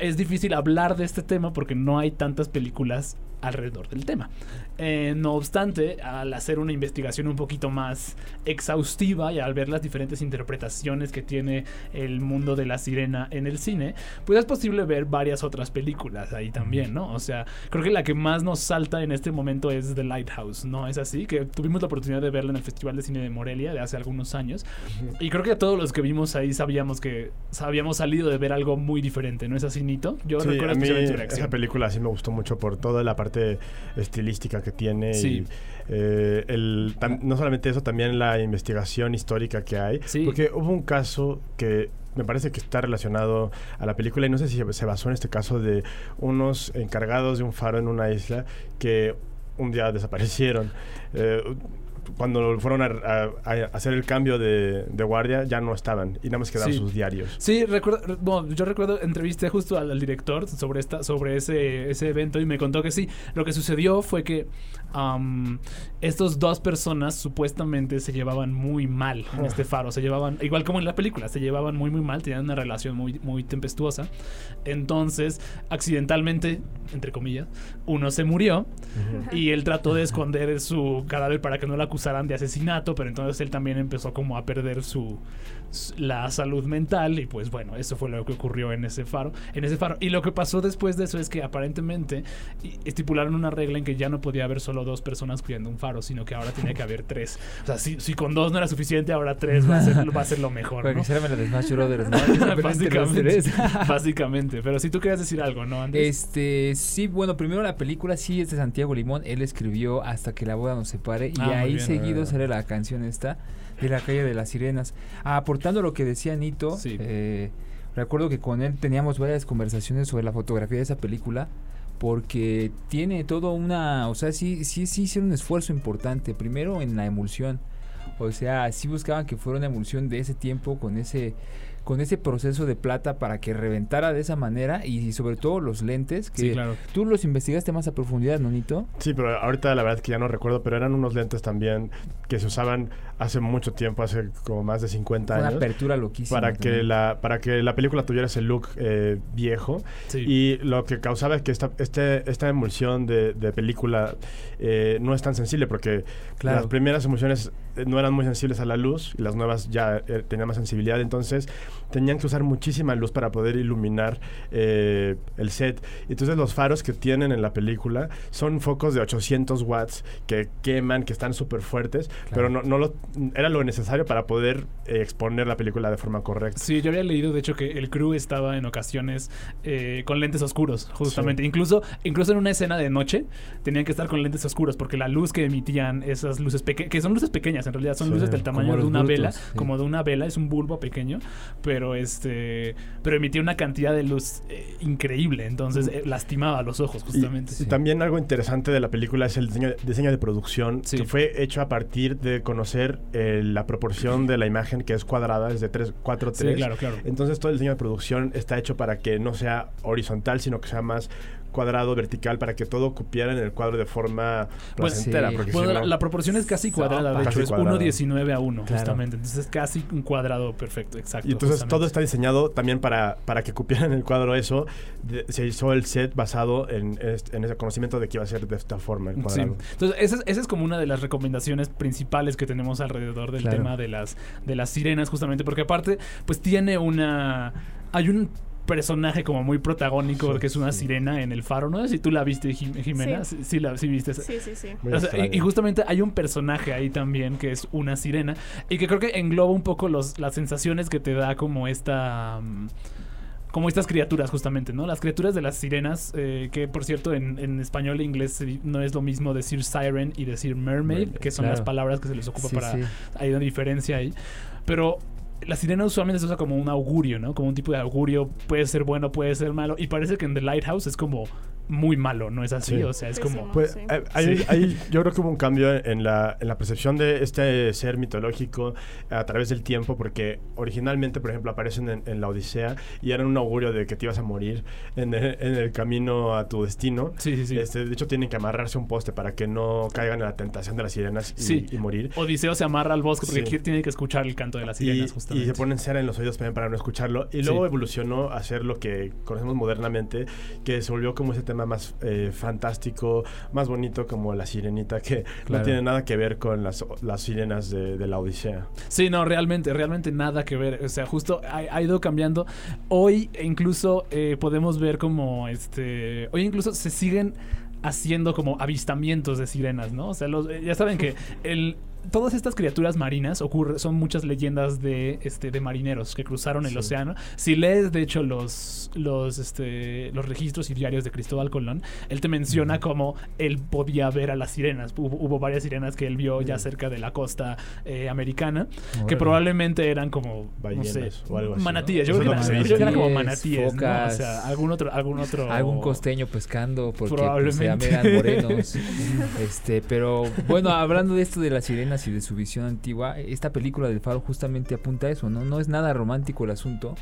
Es difícil hablar de este tema porque no hay tantas películas alrededor del tema. Eh, no obstante, al hacer una investigación un poquito más exhaustiva y al ver las diferentes interpretaciones que tiene el mundo de la sirena en el cine, pues es posible ver varias otras películas ahí también, ¿no? O sea, creo que la que más nos salta en este momento es The Lighthouse, ¿no? Es así, que tuvimos la oportunidad de verla en el Festival de Cine de Morelia de hace algunos años. Y creo que todos los que vimos ahí sabíamos que habíamos salido de ver algo muy diferente, ¿no es así, Nito? Yo Sí, recuerdo a mí su reacción. esa película sí me gustó mucho por toda la parte estilística que tiene Sí. y eh, el, tam- no solamente eso, también la investigación histórica que hay. Porque hubo un caso que me parece que está relacionado a la película y no sé si se basó en este caso de unos encargados de un faro en una isla que un día desaparecieron. Eh, cuando fueron a, a- a hacer el cambio de, de guardia ya no estaban y nada más quedaban Sí. sus diarios. Sí, recuerdo, bueno, yo recuerdo, entrevisté justo al, al director sobre esta, sobre ese, ese evento y me contó que sí, lo que sucedió fue que am, estos dos personas supuestamente se llevaban muy mal en este faro, se llevaban, igual como en la película, se llevaban muy muy mal, tenían una relación muy, muy tempestuosa. Entonces, accidentalmente, entre comillas, uno se murió y él trató de esconder su cadáver para que no lo acusaran de asesinato, pero entonces él también empezó como a perder su la salud mental y pues bueno, eso fue lo que ocurrió en ese faro, en ese faro. Y lo que pasó después de eso es que aparentemente estipularon una regla en que ya no podía haber solo dos personas cuidando un faro, sino que ahora tenía que haber tres. O sea, si, si con dos no era suficiente, ahora tres va a ser, va a ser lo mejor. ¿no? ¿no? Básicamente, básicamente. Pero si tú querías decir algo, ¿no, Andrés? Este, sí, bueno, primero la película sí es de Santiago Limón. Él escribió Hasta que la boda nos separe. Ah, y ahí bien. seguido Ah. sale la canción esta de la calle de las sirenas. aportando lo que decía Nito, eh, recuerdo que con él teníamos varias conversaciones sobre la fotografía de esa película. Porque tiene todo una. O sea, sí, sí, sí hicieron un esfuerzo importante. Primero en la emulsión. O sea, sí buscaban que fuera una emulsión de ese tiempo con ese con ese proceso de plata para que reventara de esa manera y sobre todo los lentes que Sí, claro. tú los investigaste más a profundidad, Nonito. Sí, pero ahorita la verdad es que ya no recuerdo, pero eran unos lentes también que se usaban hace mucho tiempo, hace como más de 50 Una años. apertura loquísima Para que, la, para que la película tuviera ese look eh, viejo. Sí. Y lo que causaba es que esta, este, esta emulsión de, de película eh, no es tan sensible, porque Claro. las primeras emulsiones no eran muy sensibles a la luz y las nuevas ya eh, tenían más sensibilidad. Entonces tenían que usar muchísima luz para poder iluminar eh, el set. Entonces los faros que tienen en la película son focos de 800 watts que queman, que están súper fuertes, pero no, no lo, era lo necesario para poder eh, exponer la película de forma correcta. Sí, yo había leído, de hecho, que el crew estaba en ocasiones eh, con lentes oscuros, justamente. Incluso, incluso en una escena de noche tenían que estar con lentes oscuros porque la luz que emitían esas luces pequeñas, que son luces pequeñas en realidad, son Sí, luces del tamaño de una vela, sí. como de una vela, es un bulbo pequeño, pero este, pero emitía una cantidad de luz eh, increíble, entonces eh, lastimaba los ojos, justamente. Y también algo interesante de la película es el diseño, diseño de producción, que fue hecho a partir de conocer eh, la proporción de la imagen que es cuadrada, es de 3, 4, Sí, 3. claro, claro. Entonces todo el diseño de producción está hecho para que no sea horizontal, sino que sea más cuadrado, vertical, para que todo cupiera en el cuadro de forma Bueno, placentera. Bueno, si la, no- la proporción es casi cuadrada, de Casi hecho, es cuadrada. 1.19 a 1, Claro. justamente. Entonces es casi un cuadrado perfecto, exacto. Y entonces justamente. todo está diseñado también para, para que cupiera en el cuadro eso. De- se hizo el set basado en, en ese conocimiento de que iba a ser de esta forma el Sí. cuadrado. Entonces, esa es, esa es como una de las recomendaciones principales que tenemos alrededor del Claro. tema de las, de las sirenas, justamente, porque aparte, pues tiene una. Hay un personaje como muy protagónico que es una sirena en el faro, ¿no? sé Si tú la viste, Jim- Jimena, Sí. sí, sí la, sí viste. esa- Sí, sí, sí. Muy O sea, y, justamente hay un personaje ahí también que es una sirena y que creo que engloba un poco los, las sensaciones que te da como esta... mm, como estas criaturas justamente, ¿no? Las criaturas de las sirenas, eh, que por cierto en, en español e inglés no es lo mismo decir siren y decir mermaid, Mermaid, que son claro. las palabras que se les ocupa Sí, para... sí. Hay una diferencia ahí. Pero la sirena usualmente se usa como un augurio, ¿no? Como un tipo de augurio, puede ser bueno, puede ser malo. Y parece que en The Lighthouse es como muy malo, ¿no es así? Sí. O sea, es como... Pues, eh, hay- Sí. hay- yo creo que hubo un cambio en la, en la percepción de este ser mitológico a través del tiempo, porque originalmente, por ejemplo, aparecen en, en la Odisea y eran un augurio de que te ibas a morir en el, en el camino a tu destino. Este, de hecho, tienen que amarrarse a un poste para que no caigan en la tentación de las sirenas y, Sí. y morir. Odiseo se amarra al bosque porque Sí. tiene que escuchar el canto de las sirenas, Y, justamente. y se ponen cera en los oídos también para no escucharlo. Y luego Sí. evolucionó a ser lo que conocemos modernamente, que se volvió como ese tema tema más eh, fantástico, más bonito como La Sirenita, que Claro. no tiene nada que ver con las, las sirenas de, de la Odisea. Sí, no, realmente, realmente nada que ver. O sea, justo ha, ha ido cambiando. Hoy incluso eh, podemos ver como este. Hoy incluso se siguen haciendo como avistamientos de sirenas, ¿no? O sea, los- eh, ya saben que el. Todas estas criaturas marinas ocurre, son muchas leyendas de, este, de marineros que cruzaron el Sí. océano. Si lees, de hecho, los, los, este, los registros y diarios de Cristóbal Colón, él te menciona cómo él podía ver a las sirenas. Hubo, hubo varias sirenas que él vio ya cerca de la costa eh, americana, que probablemente eran como, no Ballenas sé, o algo así, manatíes. ¿no? Yo, creo que eran- que se yo creo que eran como manatíes, ¿no? O sea, algún otro, algún otro... Algún costeño pescando porque pues, Probablemente. eran morenos. este, pero bueno, hablando de esto de las sirenas y de su visión antigua, esta película del Faro justamente apunta a eso, ¿no? No es nada romántico el asunto.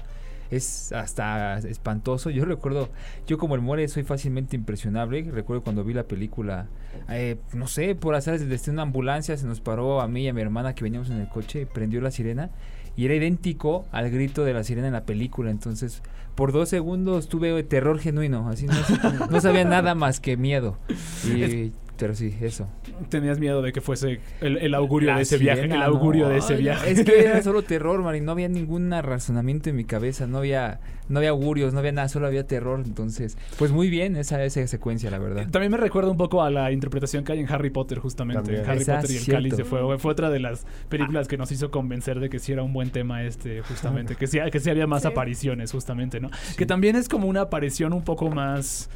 Es hasta espantoso. Yo recuerdo, yo como el More soy fácilmente impresionable. Recuerdo cuando vi la película, eh, no sé, por hacer desde una ambulancia se nos paró a mí y a mi hermana que veníamos en el coche y prendió la sirena. Y era idéntico al grito de la sirena en la película. Entonces, por dos segundos tuve terror genuino. Así no, no sabía nada más que miedo. Y, pero sí, eso. Tenías miedo de que fuese el, el augurio La de ese viaje. El augurio no. de ese viaje. Es que era solo terror, Mari. No había ningún razonamiento en mi cabeza. No había, no había augurios, no había nada. Solo había terror. Entonces, pues muy bien esa, esa secuencia, la verdad. También me recuerda un poco a la interpretación que hay en Harry Potter, justamente. También. Harry Esa, Potter y el cierto. Cáliz de Fuego. Fue otra de las películas que nos hizo convencer de que sí era un buen tema este, justamente. Que sí, que sí había más Sí. apariciones, justamente, ¿no? Que también es como una aparición un poco más...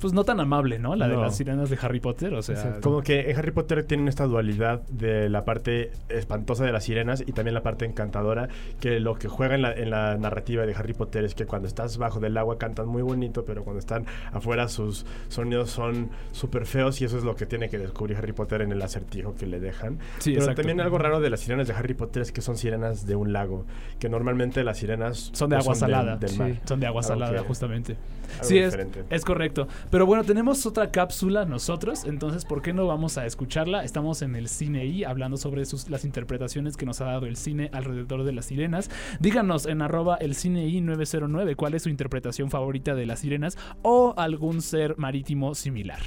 Pues no tan amable, ¿no? La de No. las sirenas de Harry Potter, o sea... Exacto. Como que en Harry Potter tienen esta dualidad de la parte espantosa de las sirenas y también la parte encantadora, que lo que juega en la, en la narrativa de Harry Potter es que cuando estás bajo del agua cantan muy bonito, pero cuando están afuera sus sonidos son súper feos y eso es lo que tiene que descubrir Harry Potter en el acertijo que le dejan. Sí, pero exacto. también algo raro de las sirenas de Harry Potter es que son sirenas de un lago, que normalmente las sirenas Son de pues, agua del- salada. del Sí, mar. Son de agua Algo salada, que- justamente. Sí, es, es correcto. Pero bueno, tenemos otra cápsula nosotros, entonces, ¿por qué no vamos a escucharla? Estamos en el cine y hablando sobre sus, las interpretaciones que nos ha dado el cine alrededor de las sirenas. Díganos en arroba el cine i 909 cuál es su interpretación favorita de las sirenas o algún ser marítimo similar.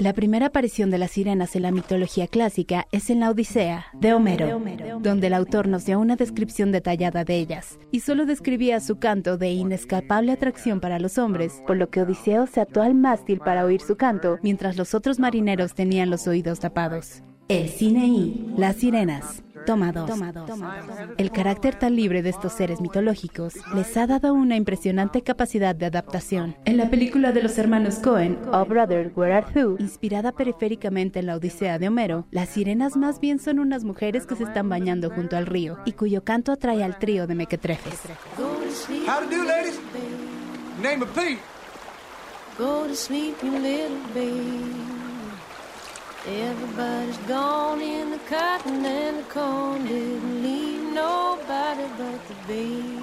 La primera aparición de las sirenas en la mitología clásica es en la Odisea, de Homero, donde el autor nos dio una descripción detallada de ellas, y solo describía su canto de inescapable atracción para los hombres, por lo que Odiseo se ató al mástil para oír su canto, mientras los otros marineros tenían los oídos tapados. El cine y las sirenas. Toma dos. El carácter tan libre de estos seres mitológicos les ha dado una impresionante capacidad de adaptación. En la película de los hermanos Cohen, Oh Brother, Where Art Thou, inspirada periféricamente en la Odisea de Homero, las sirenas más bien son unas mujeres que se están bañando junto al río y cuyo canto atrae al trío de mequetrefes. How to do, ladies? Name of Pete. Go to sleep, you little baby. Everybody's gone in the cotton and the corn didn't leave nobody but the baby.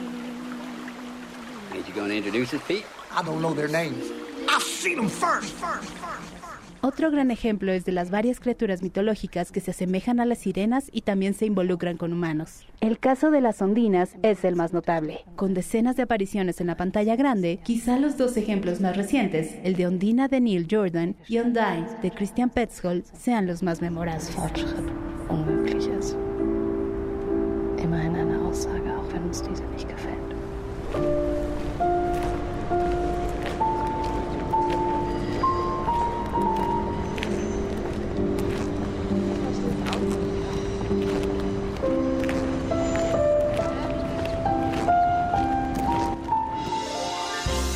Ain't you gonna introduce us, Pete? I don't know their names. I've seen them first, first, first. Otro gran ejemplo es de las varias criaturas mitológicas que se asemejan a las sirenas y también se involucran con humanos. El caso de las ondinas es el más notable. Con decenas de apariciones en la pantalla grande, quizá los dos ejemplos más recientes, el de Ondina de Neil Jordan y Ondine de Christian Petzold, sean los más memorables.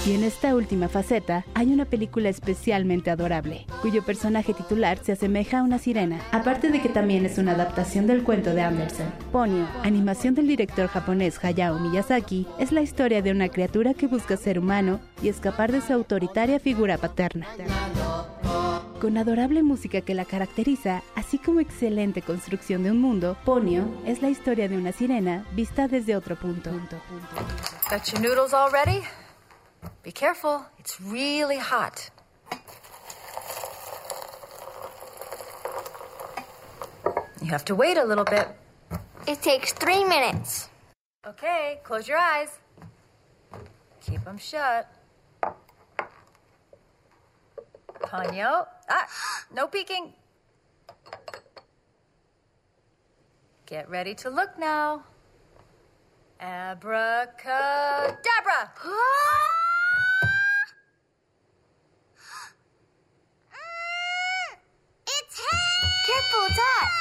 Y en esta última faceta hay una película especialmente adorable, cuyo personaje titular se asemeja a una sirena, aparte de que también es una adaptación del cuento de Andersen. Ponyo, animación del director japonés Hayao Miyazaki, es la historia de una criatura que busca ser humano y escapar de su autoritaria figura paterna. Con adorable música que la caracteriza, así como excelente construcción de un mundo, Ponyo es la historia de una sirena vista desde otro punto. Got your noodles all ready? Be careful, it's really hot. You have to wait a little bit. It takes three minutes. Okay, close your eyes. Keep them shut. Ponyo. Ah, no peeking. Get ready to look now. Abracadabra. ha, ha.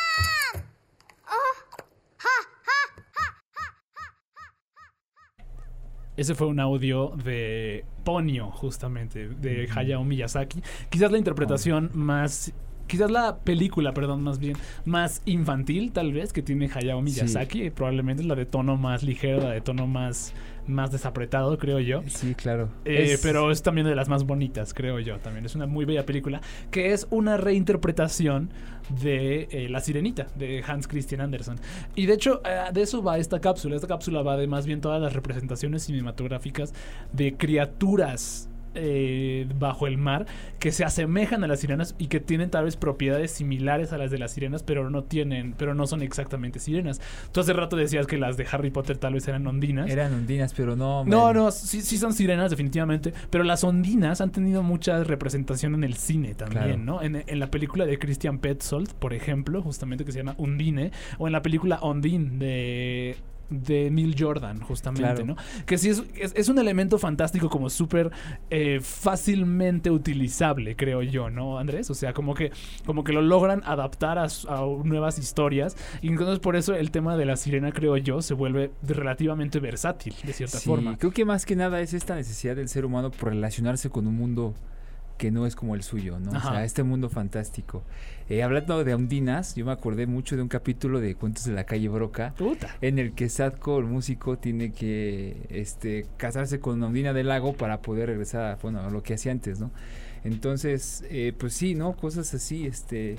Ese fue un audio de Ponyo, justamente, de Hayao Miyazaki. Quizás la interpretación más. Quizás la película, perdón, más bien, más infantil, tal vez, que tiene Hayao Miyazaki. Probablemente es la de tono más ligero, la de tono más, más desapretado, creo yo. Sí, claro. Eh, Es- Pero es también de las más bonitas, creo yo. También es una muy bella película que es una reinterpretación de eh, La Sirenita de Hans Christian Andersen. Y de hecho, eh, de eso va esta cápsula. Esta cápsula va de más bien todas las representaciones cinematográficas de criaturas. Eh, bajo el mar que se asemejan a las sirenas y que tienen tal vez propiedades similares a las de las sirenas pero no tienen pero no son exactamente sirenas tú hace rato decías que las de Harry Potter tal vez eran ondinas Eran ondinas, pero no. no, no, sí, sí son sirenas, definitivamente. Pero las ondinas han tenido mucha representación en el cine también, Claro. ¿no? En, en la película de Christian Petzold, por ejemplo, justamente que se llama Undine, o en la película Ondine de de Neil Jordan, justamente, Claro. ¿no? Que sí es, es, es un elemento fantástico como súper eh, fácilmente utilizable, creo yo, ¿no, Andrés? O sea, como que, como que lo logran adaptar a, a nuevas historias. Y entonces por eso el tema de la sirena, creo yo, se vuelve relativamente versátil, de cierta Sí, forma. Creo que más que nada es esta necesidad del ser humano por relacionarse con un mundo que no es como el suyo, ¿no? Ajá. O sea, este mundo fantástico. Eh, hablando de ondinas, yo me acordé mucho de un capítulo de Cuentos de la calle Broca, Puta. en el que Sadko, el músico, tiene que este, casarse con Ondina del Lago para poder regresar a, bueno, a lo que hacía antes, ¿no? Entonces, eh, pues sí, ¿no? Cosas así, este...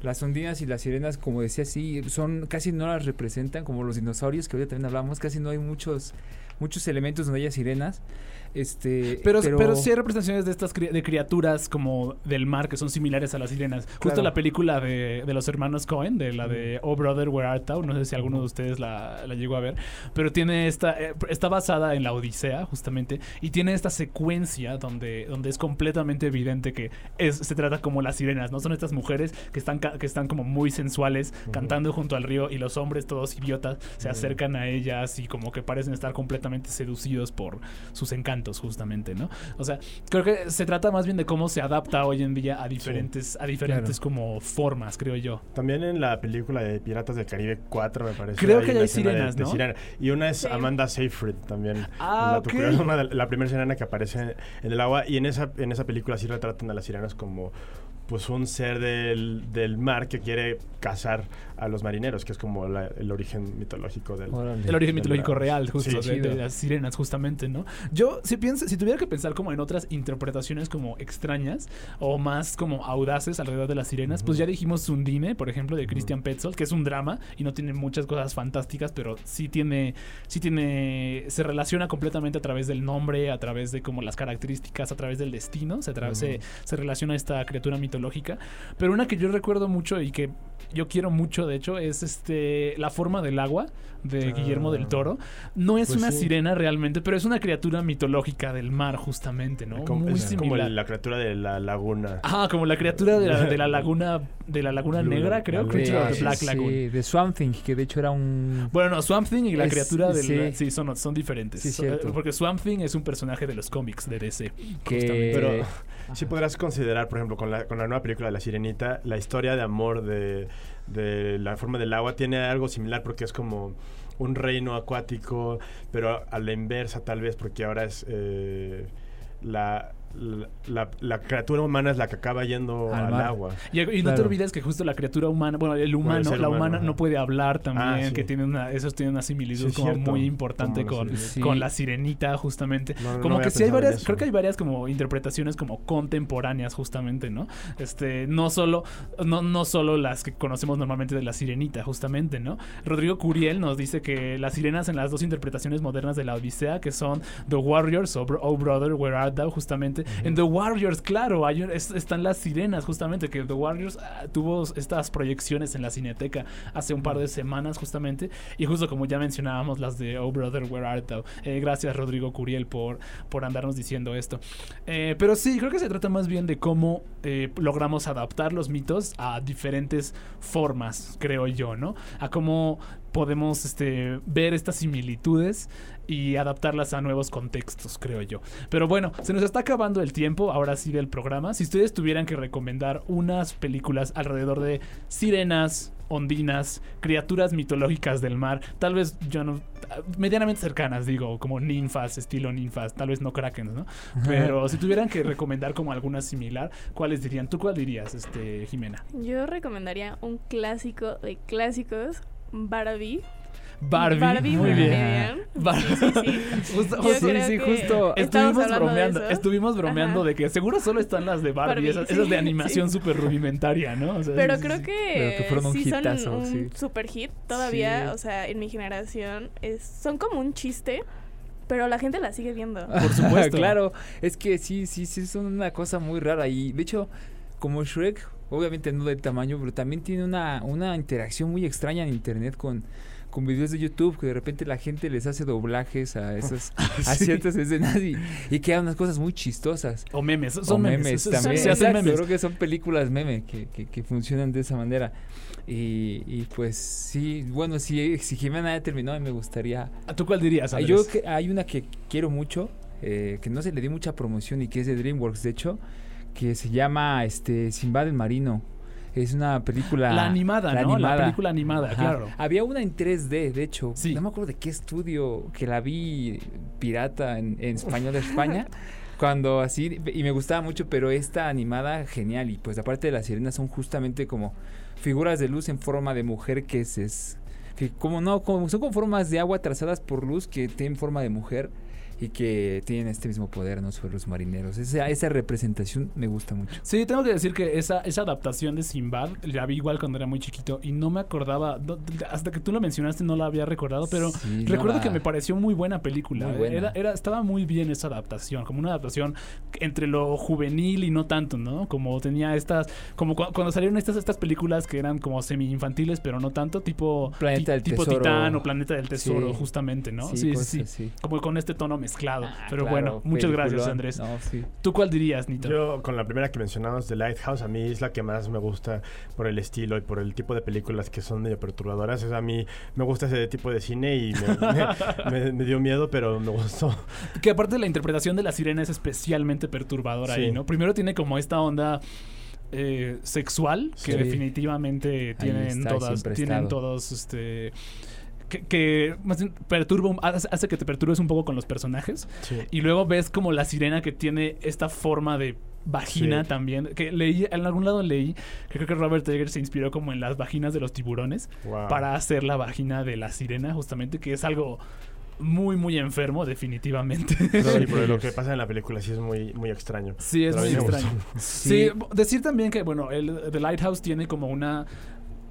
Las ondinas y las sirenas, como decía, sí, son casi no las representan como los dinosaurios que ahorita también hablamos, casi no hay muchos muchos elementos donde haya sirenas. Este, Pero, pero, sí hay representaciones de estas cri- de criaturas como del mar que son similares a las sirenas. Justo Claro. la película de, de los hermanos Cohen, de la de Oh Brother, Where Art Thou, no sé si alguno de ustedes la, la llegó a ver, pero tiene esta, eh, está basada en la Odisea, justamente, y tiene esta secuencia donde, donde es completamente evidente que es, se trata como las sirenas, ¿no? Son estas mujeres que están, que están como muy sensuales, cantando junto al río, y los hombres todos idiotas se acercan a ellas y como que parecen estar completamente seducidos por sus encantos, justamente, ¿no? O sea, creo que se trata más bien de cómo se adapta hoy en día a diferentes, a diferentes como formas, creo yo. También en la película de Piratas del Caribe 4, me parece. Creo que una hay de- sirenas, de ¿no? sirena. Y una es Amanda Seyfried también. Ah, la, ok. una de- la primera sirena que aparece en el agua. Y en esa, en esa película sí retratan a las sirenas como pues un ser del, del mar que quiere cazar a los marineros, que es como la- el origen mitológico del... El origen mitológico real, justo, Sí. de, de las sirenas, justamente, ¿no? Yo, si pienso, si tuviera que pensar como en otras interpretaciones como extrañas o más como audaces alrededor de las sirenas, pues ya dijimos Sundine, por ejemplo, de Christian Petzold, que es un drama y no tiene muchas cosas fantásticas, pero sí tiene, sí tiene, se relaciona completamente a través del nombre, a través de como las características, a través del destino, se, tra- se, se relaciona a esta criatura mitológica. Pero una que yo recuerdo mucho y que yo quiero mucho, de hecho, es este La forma del agua de Ah. Guillermo del Toro. No es Pues una sí. sirena realmente, pero es una criatura mitológica del mar, justamente, ¿no? Como- Muy es como la criatura de la laguna. Ah, como la criatura de la, de la laguna de la laguna Blue negra, creo, Creature of the sí, Black sí, Lagoon. de Swamp Thing, que de hecho era un... Bueno, no, Swamp Thing y la Es- criatura del sí. sí, son, son diferentes. Sí, Son- cierto. porque Swamp Thing es un personaje de los cómics de DC. Que- justamente. Pero sí podrás considerar, por ejemplo, con la, con la nueva película de La Sirenita, la historia de amor de, de la forma del agua tiene algo similar porque es como un reino acuático, pero a la inversa tal vez, porque ahora es eh, la, la, la- la criatura humana es la que acaba yendo Al agua. Y, y no te olvides que justo la criatura humana, bueno, el humano, la humano, humana ajá. no puede hablar también, Ah, sí. que tiene una, eso tiene una similitud Sí, como cierto. muy importante Como con, con la sirenita, justamente. No, no, no como que sí hay varias, creo que hay varias como interpretaciones como contemporáneas, justamente, ¿no? Este, no solo, no, no solo las que conocemos normalmente de la sirenita, justamente, ¿no? Rodrigo Curiel nos dice que las sirenas en las dos interpretaciones modernas de la Odisea, que son The Warriors o Bro- Oh Brother, Where Art Thou, justamente justamente. En The Warriors, claro, hay un- es- están las sirenas, justamente, que The Warriors ah, tuvo estas proyecciones en la cineteca hace un par de semanas, justamente. Y justo como ya mencionábamos, las de Oh Brother, Where Art Thou. Eh, gracias, Rodrigo Curiel, por, por andarnos diciendo esto. Eh, pero sí, creo que se trata más bien de cómo eh, logramos adaptar los mitos a diferentes formas, creo yo, ¿no? A cómo podemos este, ver estas similitudes y adaptarlas a nuevos contextos, creo yo. Pero bueno, se nos está acabando el tiempo, ahora sí del programa. Si ustedes tuvieran que recomendar unas películas alrededor de sirenas, ondinas, criaturas mitológicas del mar, tal vez yo no medianamente cercanas, digo, como ninfas, estilo ninfas, tal vez no kraken, ¿no? Pero si tuvieran que recomendar como alguna similar, ¿cuáles dirían? ¿Tú cuál dirías, este Jimena? Yo recomendaría un clásico de clásicos, Barbie. Barbie, Barbie muy bien. Barbie. Bar- Sí, sí, sí. Justo- creo que estuvimos de bromeando, eso. estuvimos bromeando Ajá. de que seguro solo están las de Barbie, Barbie, esas, sí, esas de animación sí. súper rudimentaria, ¿no? O sea, Pero sí, sí, creo sí. que, sí son un sí. super hit todavía, Sí. o sea, en mi generación es, son como un chiste, pero la gente la sigue viendo. claro, es que sí, sí, sí, son una cosa muy rara. Y de hecho, como Shrek, obviamente no del tamaño, pero también tiene una, una interacción muy extraña en internet con, con videos de YouTube, que de repente la gente les hace doblajes a esas, a Sí. ciertas escenas y, y quedan unas cosas muy chistosas. O memes, son O memes, memes, también. se hacen memes. Creo que son películas meme que, que, que funcionan de esa manera. Y, y pues sí, bueno, si, si Jimena ya terminó, me gustaría... ¿A tú cuál dirías, Ah, Yo que hay una que quiero mucho, eh, que no se le dio mucha promoción y que es de DreamWorks, de hecho, que se llama este Sinbad el Marino. Es una película... La animada, ¿no? La película animada, claro. Había una en 3D, de hecho. No me acuerdo de qué estudio, que la vi pirata en, en español de España. Cuando así, y me gustaba mucho, pero esta animada genial. Y pues aparte de las sirenas son justamente como figuras de luz en forma de mujer que es, es que como no, como, son como formas de agua trazadas por luz que tienen forma de mujer y que tienen este mismo poder, ¿no? Sobre los marineros. Esa, esa representación me gusta mucho. Sí, tengo que decir que esa, esa adaptación de Sinbad la vi igual cuando era muy chiquito y no me acordaba, no- hasta que tú lo mencionaste no la había recordado, pero Sí, recuerdo no, que me pareció muy buena película. Muy buena. Era, era, estaba muy bien esa adaptación, como una adaptación entre lo juvenil y no tanto, ¿no? Como tenía estas, como cu- cuando salieron estas, estas películas que eran como semi-infantiles, pero no tanto, tipo, Planeta ti- del tipo Tesoro. Titán o Planeta del Tesoro, Sí. justamente, ¿no? Sí, Sí, sí, cosas sí. así. Como con este tono mezclado. pero claro, bueno, muchas gracias. Andrés. No, sí. ¿Tú cuál dirías, Nito? Yo con la primera que mencionamos, The Lighthouse, a mí es la que más me gusta por el estilo y por el tipo de películas que son medio perturbadoras. Es a mí me gusta ese tipo de cine y me, me- me- me dio miedo, pero me gustó. Que aparte la interpretación de la sirena es especialmente perturbadora Sí. ahí, ¿no? Primero tiene como esta onda eh, sexual que Sí. definitivamente tienen está, todas, tienen todos, este que, que más bien perturba, un- hace, hace que te perturbes un poco con los personajes Sí. y luego ves como la sirena que tiene esta forma de vagina Sí. también que leí en algún lado leí que creo que Robert Eggers se inspiró como en las vaginas de los tiburones Wow. para hacer la vagina de la sirena justamente que es algo muy muy enfermo definitivamente Sí, pero lo que pasa en la película sí es muy, muy extraño. Sí, es muy extraño. Sí. decir también que, bueno, el The Lighthouse tiene como una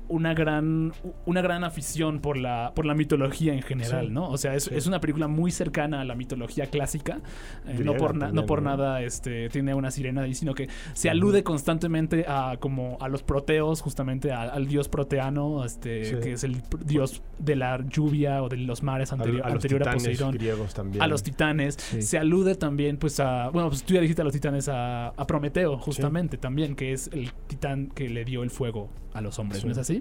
una gran una gran afición por la por la mitología en general, Sí. ¿no? O sea, es, Sí. es una película muy cercana a la mitología clásica. Eh, no por na- no por nada este tiene una sirena ahí, sino que se alude constantemente a como a los proteos, justamente a- al dios proteano, este Sí. que es el dios de la lluvia o de los mares anterior, a los anterior a titanes Poseidón. griegos también. A los titanes. Se alude también, pues, a. Bueno, pues tú ya dijiste a los titanes, a, a Prometeo, justamente, también, que es el titán que le dio el fuego a los hombres. ¿no es así?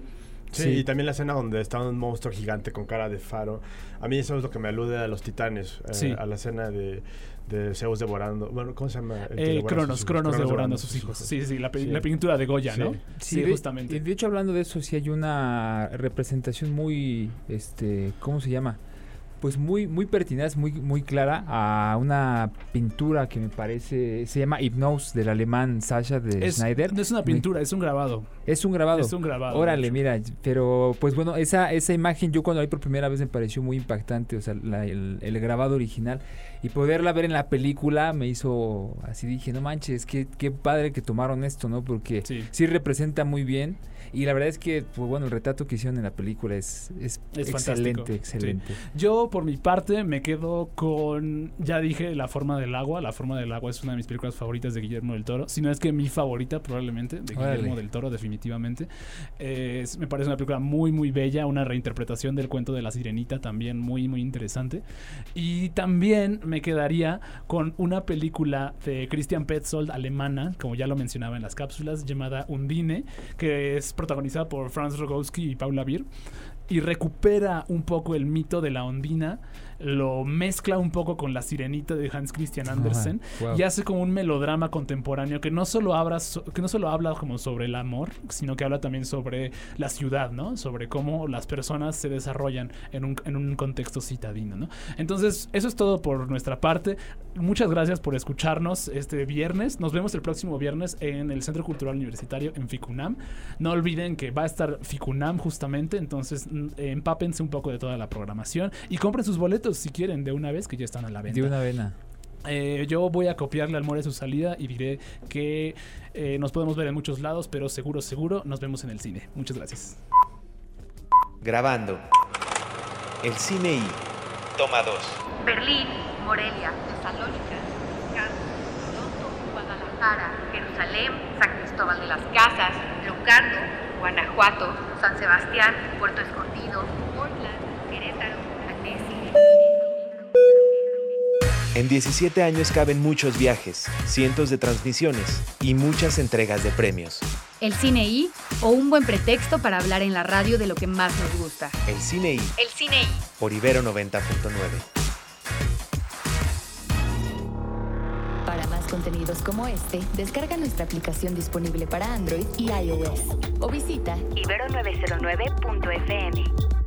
Sí, y también la escena donde está un monstruo gigante con cara de faro. A mí eso es lo que me alude a los titanes, eh, Sí. a la escena de, de Zeus devorando. Bueno, ¿cómo se llama? Eh, Cronos? Cronos devorando a sus hijos. Sí, sí, la, pintura de Goya, ¿no? Sí, de- justamente. y de hecho, hablando de eso, sí hay una representación muy, este, ¿cómo se llama? Pues muy, muy pertinaz, muy, muy clara a una pintura que me parece, se llama Hypnose del alemán Sasha de Es, Schneider. no es una pintura, es un grabado. Es un grabado. Es un grabado, Órale, mira, pero pues bueno, esa, esa imagen yo cuando la vi por primera vez me pareció muy impactante, o sea, la- el, el grabado original. Y poderla ver en la película me hizo, así dije, no manches, qué, qué padre que tomaron esto, ¿no? Porque sí. representa muy bien. Y la verdad es que, pues bueno, el retrato que hicieron en la película es, es, Es excelente, excelente. Sí. Yo, por mi parte, me quedo con. Ya dije, La forma del agua. La forma del agua es una de mis películas favoritas de Guillermo del Toro. Si no es que mi favorita, probablemente, de Órale. Guillermo del Toro, definitivamente. Eh, es- me parece una película muy, muy bella. Una reinterpretación del cuento de la sirenita también muy, muy interesante. Y también me quedaría con una película de Christian Petzold, alemana, como ya lo mencionaba en las cápsulas, llamada Undine, que es protagonizada por Franz Rogowski y Paula Beer y recupera un poco el mito de la ondina, lo mezcla un poco con la sirenita de Hans Christian Andersen wow. y hace como un melodrama contemporáneo que no solo habla so- que no solo habla como sobre el amor, sino que habla también sobre la ciudad, ¿no? Sobre cómo las personas se desarrollan en un, en un contexto citadino, ¿no? Entonces, eso es todo por nuestra parte. Muchas gracias por escucharnos este viernes. Nos vemos el próximo viernes en el Centro Cultural Universitario en Ficunam. No olviden que va a estar Ficunam justamente, entonces empápense un poco de toda la programación y compren sus boletos si quieren de una vez que ya están a la venta. De una vena. Eh, yo voy a copiarle al More su salida y diré que eh, nos podemos ver en muchos lados, pero seguro, seguro nos vemos en el cine. Muchas gracias. Grabando. El cine y. Toma 2. Berlín, Morelia, Tesalónica, Toronto, Guadalajara, Jerusalén, San Cristóbal de las Casas, Locarno, Guanajuato, San Sebastián, Puerto Escondido. En 17 años caben muchos viajes, cientos de transmisiones y muchas entregas de premios. El cine I o un buen pretexto para hablar en la radio de lo que más nos gusta. El cine y. El cine I. Por Ibero 90.9. Para más contenidos como este, descarga nuestra aplicación disponible para Android y iOS o visita Ibero909.fm.